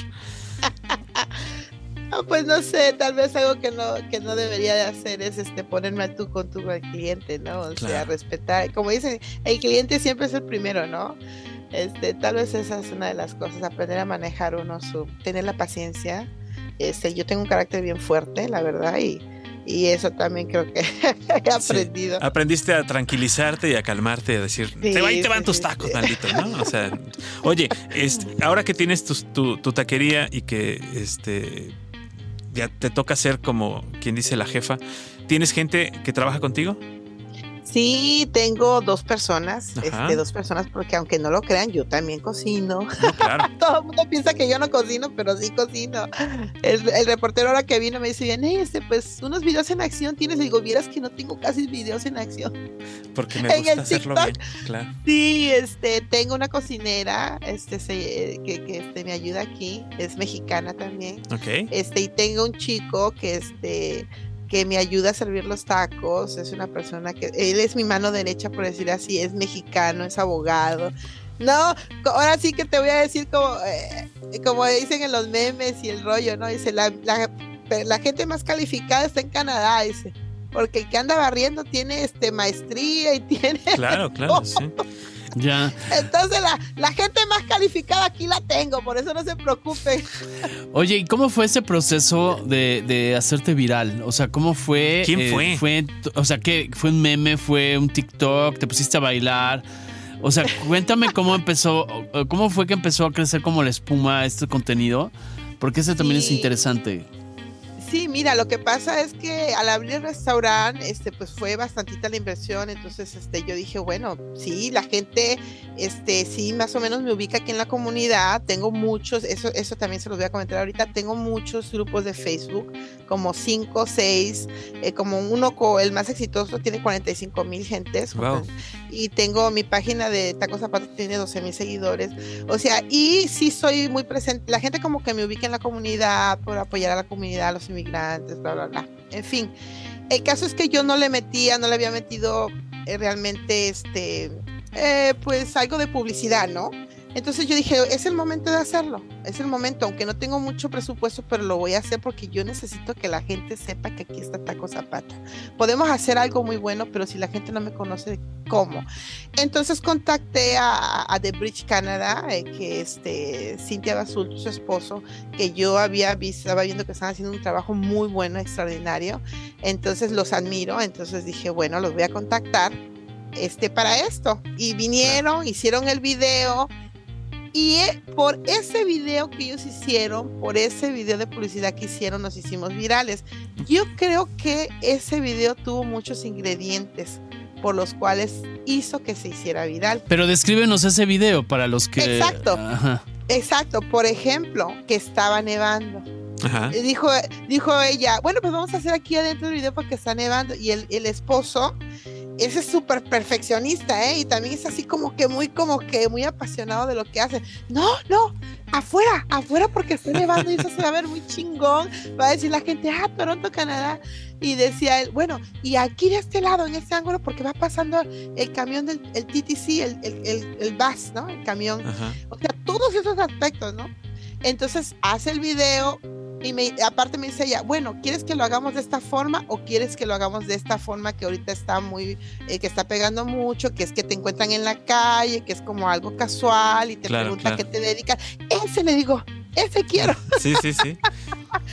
*laughs* pues no sé, tal vez algo que no, que no debería de hacer es este ponerme a tú con tu cliente, ¿no? O sea, respetar. Como dicen, el cliente siempre es el primero, ¿no? Este, tal vez esa es una de las cosas, aprender a manejar uno, su, tener la paciencia. Este, yo tengo un carácter bien fuerte, la verdad, y, y eso también creo que *laughs* he aprendido. Aprendiste a tranquilizarte y a calmarte, a decir, te, va, te van tus tacos, maldito, ¿no? O sea, oye, este, ahora que tienes tu, tu, taquería y que este ya te toca ser como quien dice la jefa, ¿tienes gente que trabaja contigo? Sí, tengo dos personas, este, dos personas, porque aunque no lo crean, yo también cocino. *laughs* Todo el mundo piensa que yo no cocino, pero sí cocino. El, reportero ahora que vino me dice, bien, este, pues unos videos en acción tienes. Le digo, vieras que no tengo casi videos en acción. Porque me *laughs* gusta hacerlo bien, claro. Sí, este, tengo una cocinera, este, que, que este, me ayuda aquí, es mexicana también. Ok. Este, y tengo un chico que, este, que me ayuda a servir los tacos, es una persona que, él es mi mano derecha, por decir así, es mexicano, es abogado. No, ahora sí que te voy a decir como, eh, como dicen en los memes y el rollo, ¿no? Dice, la, la, gente más calificada está en Canadá, dice porque el que anda barriendo tiene este maestría y *laughs* tiene claro claro sí. Ya. Entonces la, gente más calificada aquí la tengo, por eso no se preocupen. Oye, ¿y cómo fue ese proceso de, hacerte viral? O sea, ¿cómo fue? ¿Quién eh, fue? fue? O sea, ¿qué, ¿fue un meme? ¿Fue un TikTok? ¿Te pusiste a bailar? O sea, cuéntame cómo empezó, cómo fue que empezó a crecer como la espuma este contenido, porque ese también es interesante. Sí, mira, lo que pasa es que al abrir el restaurante, este, pues fue bastantita la inversión, entonces, este, yo dije, bueno, sí, la gente, este, sí, más o menos me ubica aquí en la comunidad, tengo muchos, eso, eso también se los voy a comentar ahorita, tengo muchos grupos de Facebook, como cinco, seis, eh, como uno, el más exitoso, tiene 45 mil gentes, y tengo mi página de Tacos Zapatos, tiene 12 mil seguidores, o sea, y sí soy muy presente, la gente como que me ubica en la comunidad, por apoyar a la comunidad, a los migrantes, bla, bla, bla. En fin, el caso es que yo no le metía, no le había metido eh, realmente, este, eh, pues algo de publicidad, ¿no? Entonces yo dije, es el momento de hacerlo, es el momento, aunque no tengo mucho presupuesto, pero lo voy a hacer porque yo necesito que la gente sepa que aquí está Taco Zapata. Podemos hacer algo muy bueno, pero si la gente no me conoce, ¿cómo? Entonces contacté a, The Bridge Canada, eh, que este, Cintia Basul, su esposo, que yo había visto, estaba viendo que estaban haciendo un trabajo muy bueno, extraordinario. Entonces los admiro, entonces dije, bueno, los voy a contactar este, para esto. Y vinieron, hicieron el video y eh, por ese video que ellos hicieron, por ese video de publicidad que hicieron, nos hicimos virales. Yo creo que ese video tuvo muchos ingredientes por los cuales hizo que se hiciera viral. Pero descríbenos ese video para los que... Exacto. Exacto. Por ejemplo, que estaba nevando. Ajá. Dijo, dijo ella, bueno, pues vamos a hacer aquí adentro el video porque está nevando. Y el, el esposo ese es súper perfeccionista, ¿eh? Y también es así como que muy, como que muy apasionado de lo que hace. No, no, afuera, afuera porque está nevando y eso se va a ver muy chingón. Va a decir la gente, ah, Toronto, Canadá. Y decía él, bueno, y aquí de este lado, en este ángulo, porque va pasando el camión del el TTC, el, el, el, bus, ¿no? El camión. O sea, todos esos aspectos, ¿no? Entonces hace el video, Y me, aparte me dice ella, bueno, ¿quieres que lo hagamos de esta forma o quieres que lo hagamos de esta forma que ahorita está muy, eh, que está pegando mucho, que es que te encuentran en la calle, que es como algo casual y te preguntan qué te dedican? Ese le digo, ese quiero. *laughs* Sí, sí, sí.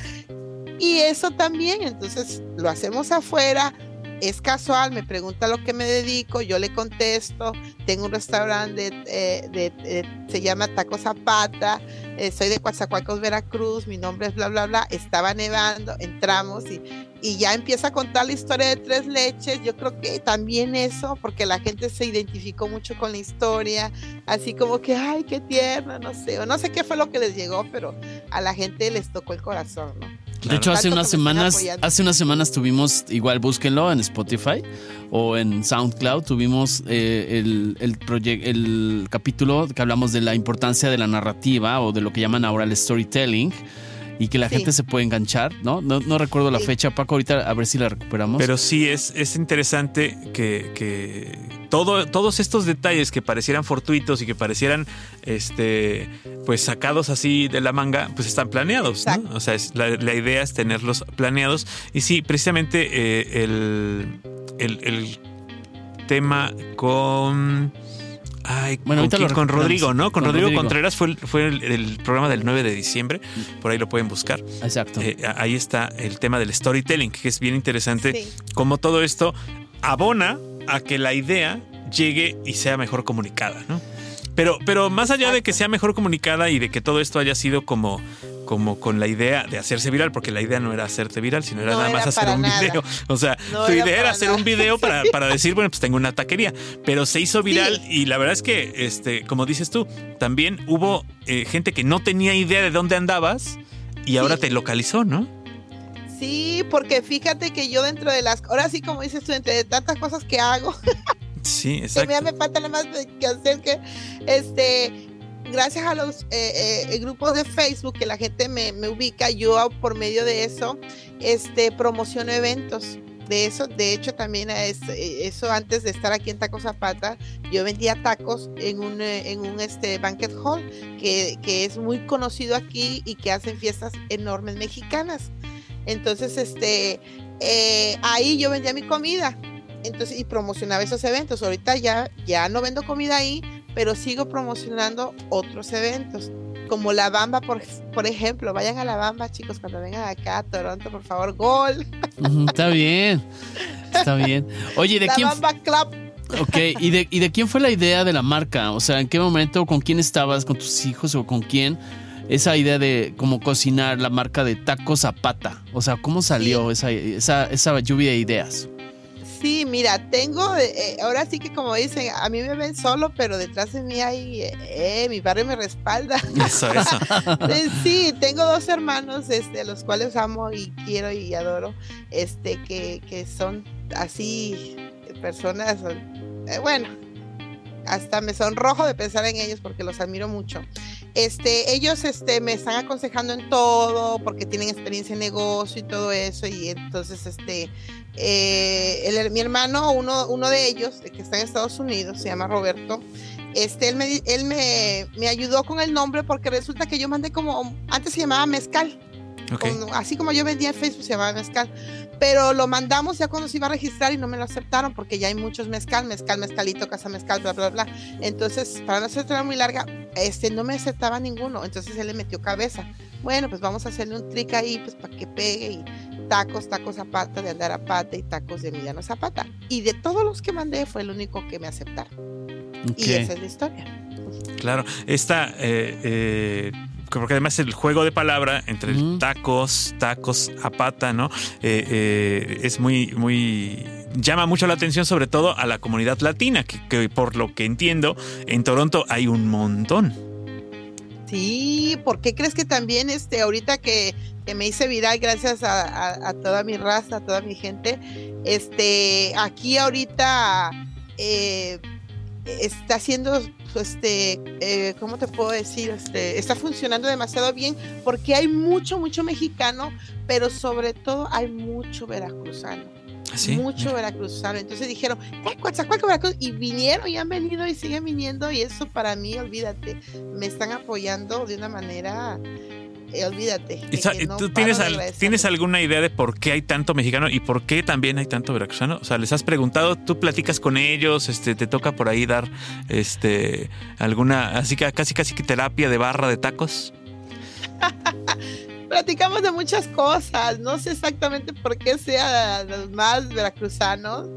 *laughs* y eso también, entonces lo hacemos afuera, es casual, me pregunta lo que me dedico, yo le contesto, tengo un restaurante, de, se llama Taco Zapata, eh, soy de Coatzacoalcos, Veracruz, mi nombre es bla, bla, bla, estaba nevando, entramos y, y ya empieza a contar la historia de tres leches, yo creo que también eso, porque la gente se identificó mucho con la historia, así como que, ay, qué tierna, no sé, o no sé qué fue lo que les llegó, pero a la gente les tocó el corazón, ¿no? De hecho, hace unas semanas, hace unas semanas tuvimos, igual búsquenlo en Spotify o en SoundCloud, tuvimos eh, el, el, el capítulo que hablamos de la importancia de la narrativa o de lo que llaman ahora el storytelling y que la gente se puede enganchar, ¿no? No, recuerdo la fecha, Paco, ahorita a ver si la recuperamos. Pero sí, es, es interesante que, todo, todos estos detalles que parecieran fortuitos y que parecieran este, pues sacados así de la manga, pues están planeados, ¿no? O sea, la, idea es tenerlos planeados. Y sí, precisamente eh, el, el tema con Ay, bueno, con, con Rodrigo, ¿no? Con, Rodrigo, Contreras fue, el, fue el, programa del 9 de diciembre. Por ahí lo pueden buscar. Exacto. Eh, ahí está el tema del storytelling, que es bien interesante. Cómo todo esto abona a que la idea llegue y sea mejor comunicada, ¿no? Pero, pero más allá de que sea mejor comunicada y de que todo esto haya sido como como con la idea de hacerse viral, porque la idea no era hacerte viral, sino era nada más hacer un video. *laughs* O sea, tu idea era hacer un video para, *laughs* para, decir, bueno, pues tengo una taquería, pero se hizo viral y la verdad es que, este, como dices tú, también hubo eh, gente que no tenía idea de dónde andabas y ahora te localizó, ¿no? Sí, porque fíjate que yo dentro de las, ahora sí como dices tú, entre tantas cosas que hago, sí, exacto. *laughs* que me falta nada más que hacer que, este, gracias a los eh, eh, grupos de Facebook que la gente me, ubica, yo por medio de eso este, promociono eventos. De eso, de hecho, también es, eso antes de estar aquí en Taco Zapata, yo vendía tacos en un, eh, en un este, banquet hall que, que es muy conocido aquí y que hacen fiestas enormes mexicanas. Entonces, este, ahí yo vendía mi comida entonces y promocionaba esos eventos. Ahorita ya, ya no vendo comida ahí, pero sigo promocionando otros eventos, como La Bamba, por, por ejemplo. Vayan a La Bamba, chicos, cuando vengan acá a Toronto, por favor, gol. está bien, está bien. Oye, ¿de la quién? Bamba Club. Ok, ¿Y de, ¿y de quién fue la idea de la marca? O sea, ¿en qué momento, con quién estabas, con tus hijos o con quién? Esa idea de cómo cocinar la marca de Taco Zapata. O sea, ¿cómo salió esa, esa, esa lluvia de ideas? Sí, mira, tengo, eh, ahora sí que como dicen, a mí me ven solo, pero detrás de mí hay, eh, mi padre me respalda. *laughs* Eso, eso. Eh, sí, tengo dos hermanos, este, los cuales amo y quiero y adoro, este, que, que son así personas, bueno, hasta me sonrojo de pensar en ellos porque los admiro mucho. Este, ellos este, me están aconsejando en todo porque tienen experiencia en negocio y todo eso y entonces este, eh, mi hermano, uno, uno de ellos, que está en Estados Unidos, se llama Roberto, este, él, me, él me, me ayudó con el nombre porque resulta que yo mandé como, antes se llamaba Mezcal. así como yo vendía en Facebook se llamaba mezcal, pero lo mandamos ya cuando se iba a registrar y no me lo aceptaron porque ya hay muchos mezcal, mezcal, mezcalito, casa mezcal, bla, bla, bla. Entonces, para no hacer muy larga, este no me aceptaba ninguno, entonces él le metió cabeza. Bueno, pues vamos a hacerle un trick ahí, pues para que pegue y tacos, tacos Zapata, de Andara Pata y tacos de Emiliano Zapata. Y de todos los que mandé fue el único que me aceptaron. Y esa es la historia. Claro, esta, eh, eh, porque además el juego de palabra entre tacos, tacos a pata, ¿no? Eh, es muy, muy llama mucho la atención, sobre todo a la comunidad latina, que, por lo que entiendo, en Toronto hay un montón. Sí, ¿por qué crees que también este ahorita que que me hice viral gracias a, toda mi raza, a toda mi gente. Este, aquí ahorita eh, está haciendo, este, eh, ¿cómo te puedo decir? Este, está funcionando demasiado bien porque hay mucho, mucho mexicano, pero sobre todo hay mucho veracruzano. ¿Ah, mucho veracruzano. Entonces dijeron, Veracruz? Y vinieron y han venido y siguen viniendo. Y eso para mí, olvídate, me están apoyando de una manera eh, olvídate. ¿Tú tienes, tienes alguna idea de por qué hay tanto mexicano y por qué también hay tanto veracruzano? O sea, ¿les has preguntado? ¿Tú platicas con ellos? Este, ¿Te toca por ahí dar este alguna, así que casi casi que terapia de barra de tacos? *laughs* Platicamos de muchas cosas. No sé exactamente por qué sea los más veracruzanos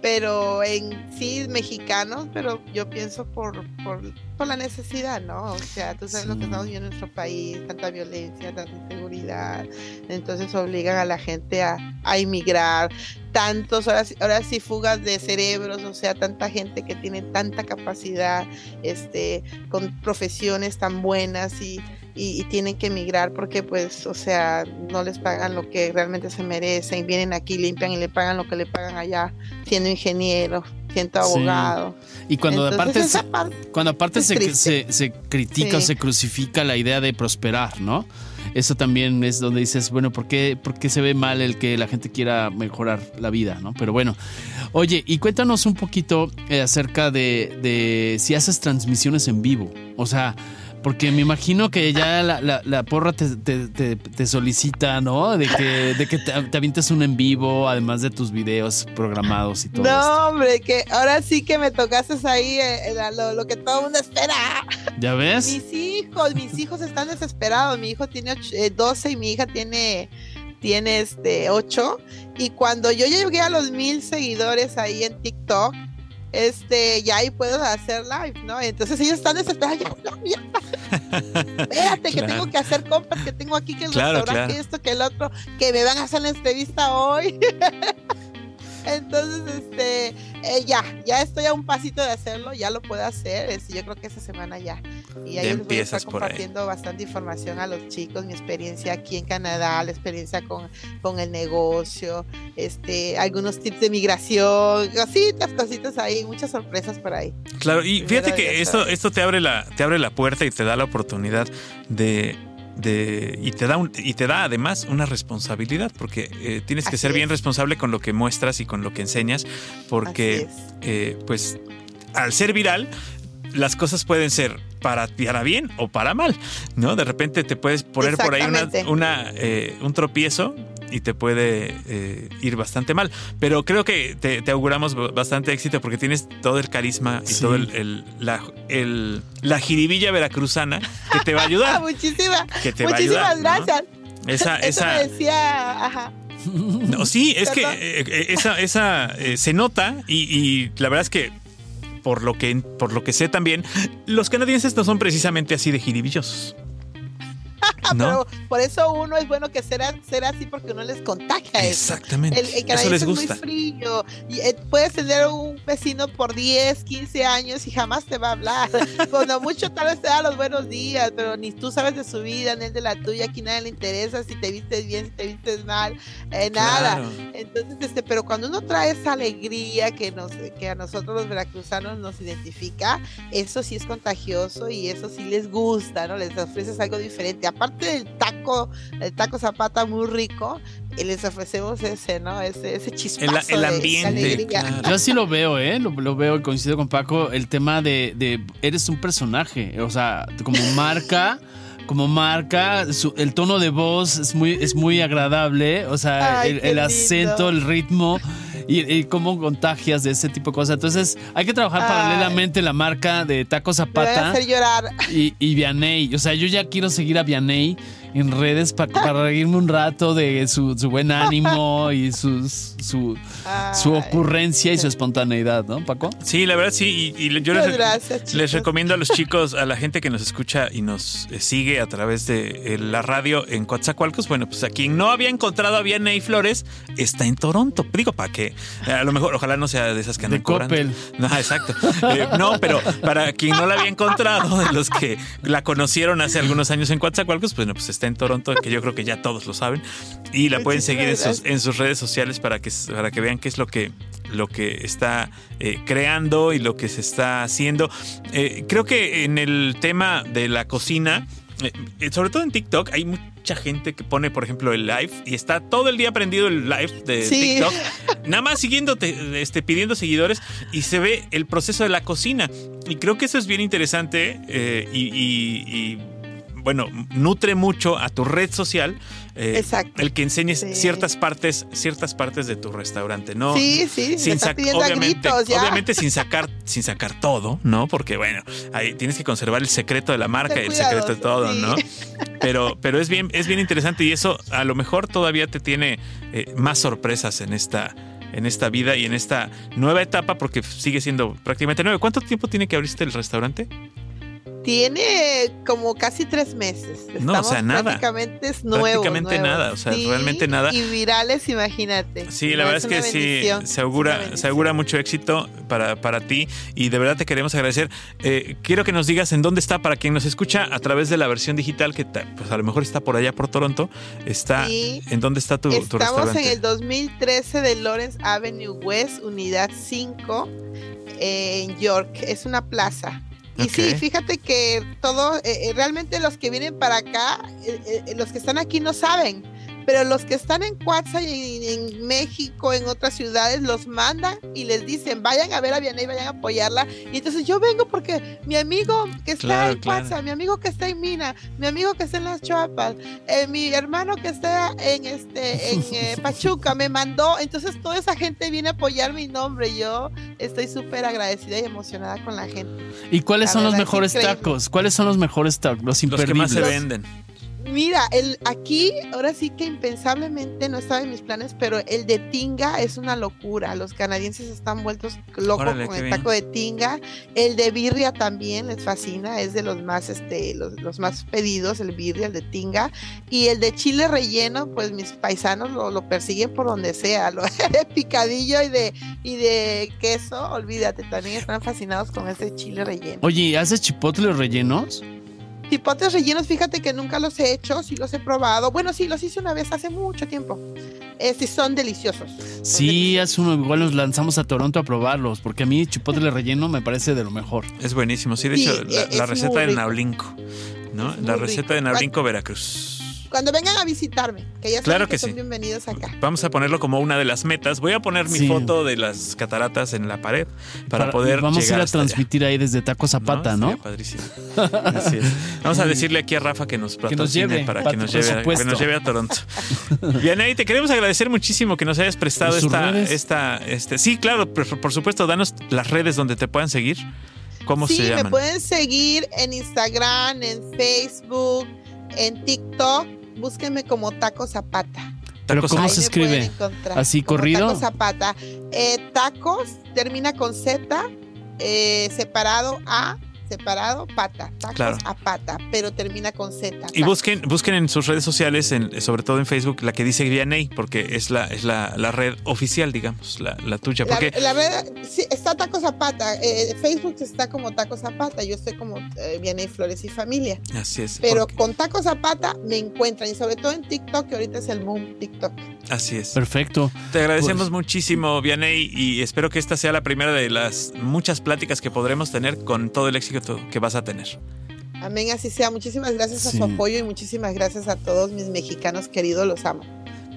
pero en sí mexicanos, pero yo pienso por, por, por, la necesidad, ¿no? O sea, tú sabes lo que estamos viendo en nuestro país, tanta violencia, tanta inseguridad, entonces obligan a la gente a, a inmigrar, tantos, ahora, ahora sí fugas de cerebros, o sea, tanta gente que tiene tanta capacidad, este, con profesiones tan buenas y y, tienen que emigrar porque pues, o sea, no les pagan lo que realmente se merecen, vienen aquí, limpian y le pagan lo que le pagan allá, siendo ingeniero, siendo abogado. Y cuando aparte, se, cuando aparte se, se, critica o se crucifica la idea de prosperar, ¿no? Eso también es donde dices, bueno, ¿por qué, ¿por qué se ve mal el que la gente quiera mejorar la vida, ¿no? Pero bueno, oye, y cuéntanos un poquito eh, acerca de, de si haces transmisiones en vivo. O sea, porque me imagino que ya la, porra te, solicita, ¿no? De que, de que te, avientes un en vivo, además de tus videos programados y todo. No, hombre, que ahora sí que me tocaste ahí eh, eh, lo, que todo el mundo espera. ¿Ya ves? Mis hijos, mis hijos están desesperados. Mi hijo tiene 12 eh, y mi hija tiene tiene este 8 y cuando yo llegué a los mil seguidores ahí en TikTok este, ya ahí puedo hacer live, ¿no? Entonces ellos están desesperados, ya, Espérate, que tengo que hacer compras, que tengo aquí que el restaurante, que esto, que el otro, que me van a hacer la entrevista hoy. *laughs* Entonces, este, eh, ya, ya estoy a un pasito de hacerlo, ya lo puedo hacer. Este, yo creo que esta semana ya. Y ahí les voy a estar compartiendo bastante información a los chicos, mi experiencia aquí en Canadá, la experiencia con, con el negocio, este, algunos tips de migración, cositas, cositas ahí, muchas sorpresas por ahí. Claro, y fíjate que esto, esto te abre la, te abre la puerta y te da la oportunidad de y te da y te da además una responsabilidad porque eh, tienes que ser bien responsable con lo que muestras y con lo que enseñas porque eh, pues al ser viral las cosas pueden ser para, para bien o para mal, ¿no? De repente te puedes poner por ahí una, eh, un tropiezo y te puede eh, ir bastante mal. Pero creo que te, auguramos bastante éxito porque tienes todo el carisma y todo el, la, el, la jiribilla veracruzana que te va a ayudar. *laughs* muchísimas, muchísimas gracias. Esa, esa. decía, ajá. *laughs* No, sí, es que eh, esa, esa se nota y, y la verdad es que por lo que, por lo que sé también, los canadienses no son precisamente así de jiribillosos. *laughs* Pero por eso uno es bueno que sea, así porque uno les contagia Exactamente. Eso. El, eso les gusta. Es muy frío. Y, eh, puedes tener un vecino por 10, 15 años y jamás te va a hablar. *laughs* Cuando mucho tal vez te da los buenos días, pero ni tú sabes de su vida, ni de la tuya. Aquí nadie le interesa si te vistes bien, si te vistes mal, eh, nada. Entonces, este, pero cuando uno trae esa alegría que, nos, que a nosotros los veracruzanos nos identifica, eso sí es contagioso y eso sí les gusta, ¿no? Les ofreces algo diferente aparte del taco, el taco zapata muy rico, y les ofrecemos ese, ¿no? Ese, ese chispazo el, ambiente. Yo así lo veo, ¿eh? Lo, veo y coincido con Paco. El tema de, de, eres un personaje, o sea, como marca. *laughs* como marca, el tono de voz es muy, es muy agradable, o sea, el, acento, el ritmo y, cómo contagias de ese tipo de cosas. Entonces, hay que trabajar paralelamente la marca de Taco Zapata. hacer llorar. Y, y Vianey. O sea, yo ya quiero seguir a Vianey en redes para reírme un rato de su, buen ánimo *laughs* y sus, su, su ocurrencia y su espontaneidad, ¿no, Paco? Sí, la verdad sí. Y, yo les, les, recomiendo a los *laughs* chicos, a la gente que nos escucha y nos eh, sigue a través de eh, la radio en Coatzacoalcos, bueno, pues a quien no había encontrado a Vianney Flores, está en Toronto. Digo, para que eh, a lo mejor, ojalá no sea de esas que andan de No, exacto. no, pero para quien no la había encontrado, de los que la conocieron hace algunos años en Coatzacoalcos, pues, bueno, pues está en Toronto, que yo creo que ya todos lo saben. Y la pueden seguir en sus, en sus, redes sociales para que, para que vean qué es lo que, lo que está eh, creando y lo que se está haciendo. Eh, creo que en el tema de la cocina, eh, sobre todo en TikTok, hay mucha gente que pone, por ejemplo, el live y está todo el día prendido el live de TikTok, *laughs* nada más siguiéndote, este, pidiendo seguidores y se ve el proceso de la cocina. Y creo que eso es bien interesante y bueno, nutre mucho a tu red social. Eh. El que enseñes ciertas partes, ciertas partes de tu restaurante, ¿no? Sí, sí, sin obviamente, obviamente sin sacar, sin sacar todo, ¿no? Porque bueno, ahí tienes que conservar el secreto de la marca y el secreto de todo, ¿no? *laughs* Pero, pero es bien, es bien interesante y eso a lo mejor todavía te tiene eh, más sorpresas en esta en esta vida y en esta nueva etapa porque sigue siendo prácticamente nueve. ¿Cuánto tiempo tiene que abriste el restaurante? Tiene como casi tres meses. no, o sea, nada. Prácticamente es nuevo. Prácticamente nada, o sea, realmente nada. Y virales, imagínate. Sí, la verdad es, que sí, se augura, se augura mucho éxito para, para ti y de verdad te queremos agradecer. Eh, quiero que nos digas en dónde está, para quien nos escucha a través de la versión digital, que pues a lo mejor está por allá por Toronto, está, ¿en dónde está tu, Estamos restaurante? en el 2013 de Lawrence Avenue West, unidad 5, en York. Es una plaza. Y sí, fíjate que todo, eh, eh, realmente los que vienen para acá, eh, los que están aquí no saben pero los que están en Cuatza y en México, en otras ciudades, los mandan y les dicen, vayan a ver a Vianey, vayan a apoyarla. Y entonces yo vengo porque mi amigo que está en Cuatza, mi amigo que está en Mina, mi amigo que está en Las Chuapas, eh, mi hermano que está en, este, en eh, *laughs* Pachuca me mandó. Entonces toda esa gente viene a apoyar mi nombre. Yo estoy súper agradecida y emocionada con la gente. ¿Y cuáles son los mejores tacos? ¿Cuáles son los mejores tacos? Los imperdibles. Los que más se venden. Mira, el, aquí ahora sí que impensablemente no estaba en mis planes, pero el de tinga es una locura. Los canadienses están vueltos locos con el taco de tinga. El de birria también les fascina, es de los más, este, los, más pedidos, el birria, el de tinga. Y el de chile relleno, pues mis paisanos lo, persiguen por donde sea. Lo *laughs* de picadillo y de, y de queso, olvídate, también están fascinados con ese chile relleno. Oye, ¿haces chipotles rellenos? Tipotes rellenos, fíjate que nunca los he hecho, sí los he probado. Bueno, sí, los hice una vez hace mucho tiempo. Eh, son deliciosos. sí, hace uno, igual nos lanzamos a Toronto a probarlos, porque a mí chipotle *laughs* relleno me parece de lo mejor. Es buenísimo, sí, de hecho, la, e, receta del Naulinco, ¿no? La receta de Naulinco, Veracruz. Cuando vengan a visitarme, que ya claro que, son bienvenidos acá. Vamos a ponerlo como una de las metas. Voy a poner mi foto de las cataratas en la pared para, poder. Vamos a ir a transmitir ahí desde Taco Zapata, ¿no? Padrísimo. Vamos a decirle aquí a Rafa que nos que nos lleve, para que nos lleve, que nos lleve a Toronto. Bien, ahí te queremos agradecer muchísimo que nos hayas prestado esta, esta, este. Sí, claro, por, supuesto, danos las redes donde te puedan seguir. ¿Cómo se llaman? Sí, me pueden seguir en Instagram, en Facebook, en TikTok búsquenme como Taco Zapata. ¿Pero cómo se escribe? ¿Así corrido? Taco Zapata. Eh, tacos termina con Z, eh, separado A, separado, pata, tacos a pata, pero termina con Z. Y busquen, busquen en sus redes sociales, en, sobre todo en Facebook, la que dice Vianey, porque es la, es la, red oficial, digamos, la, tuya. Porque... La, red, sí, está Tacos a Pata, eh, Facebook está como Tacos a Pata, yo estoy como eh, Vianey Flores y Familia. Así es. Pero con Tacos a Pata me encuentran, y sobre todo en TikTok, que ahorita es el boom TikTok. Así es. Perfecto. Te agradecemos pues muchísimo, Vianey, y espero que esta sea la primera de las muchas pláticas que podremos tener con todo el éxito que vas a tener. Amén, así sea. Muchísimas gracias a su apoyo y muchísimas gracias a todos mis mexicanos queridos, los amo.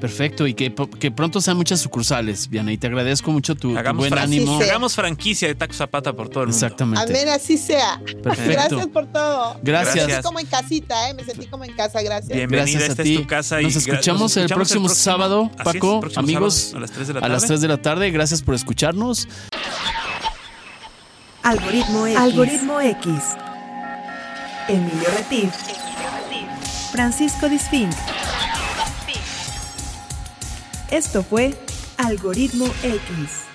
Perfecto, y que, que pronto sean muchas sucursales, Viana, y te agradezco mucho tu, buen ánimo. Hagamos franquicia de Taco Zapata por todo el mundo. Exactamente. Amén, así sea. Perfecto. Gracias por todo. Gracias. Me sentí como en casita, ¿eh? Me sentí como en casa, gracias. Bienvenida, gracias esta es tu casa. Nos, escuchamos, el, próximo sábado, Paco, amigos, a las 3 de la tarde. A las 3 de la tarde, gracias por escucharnos. Algoritmo X. Algoritmo X. Emilio Retif. Francisco Disfink. Esto fue Algoritmo X. Algoritmo X.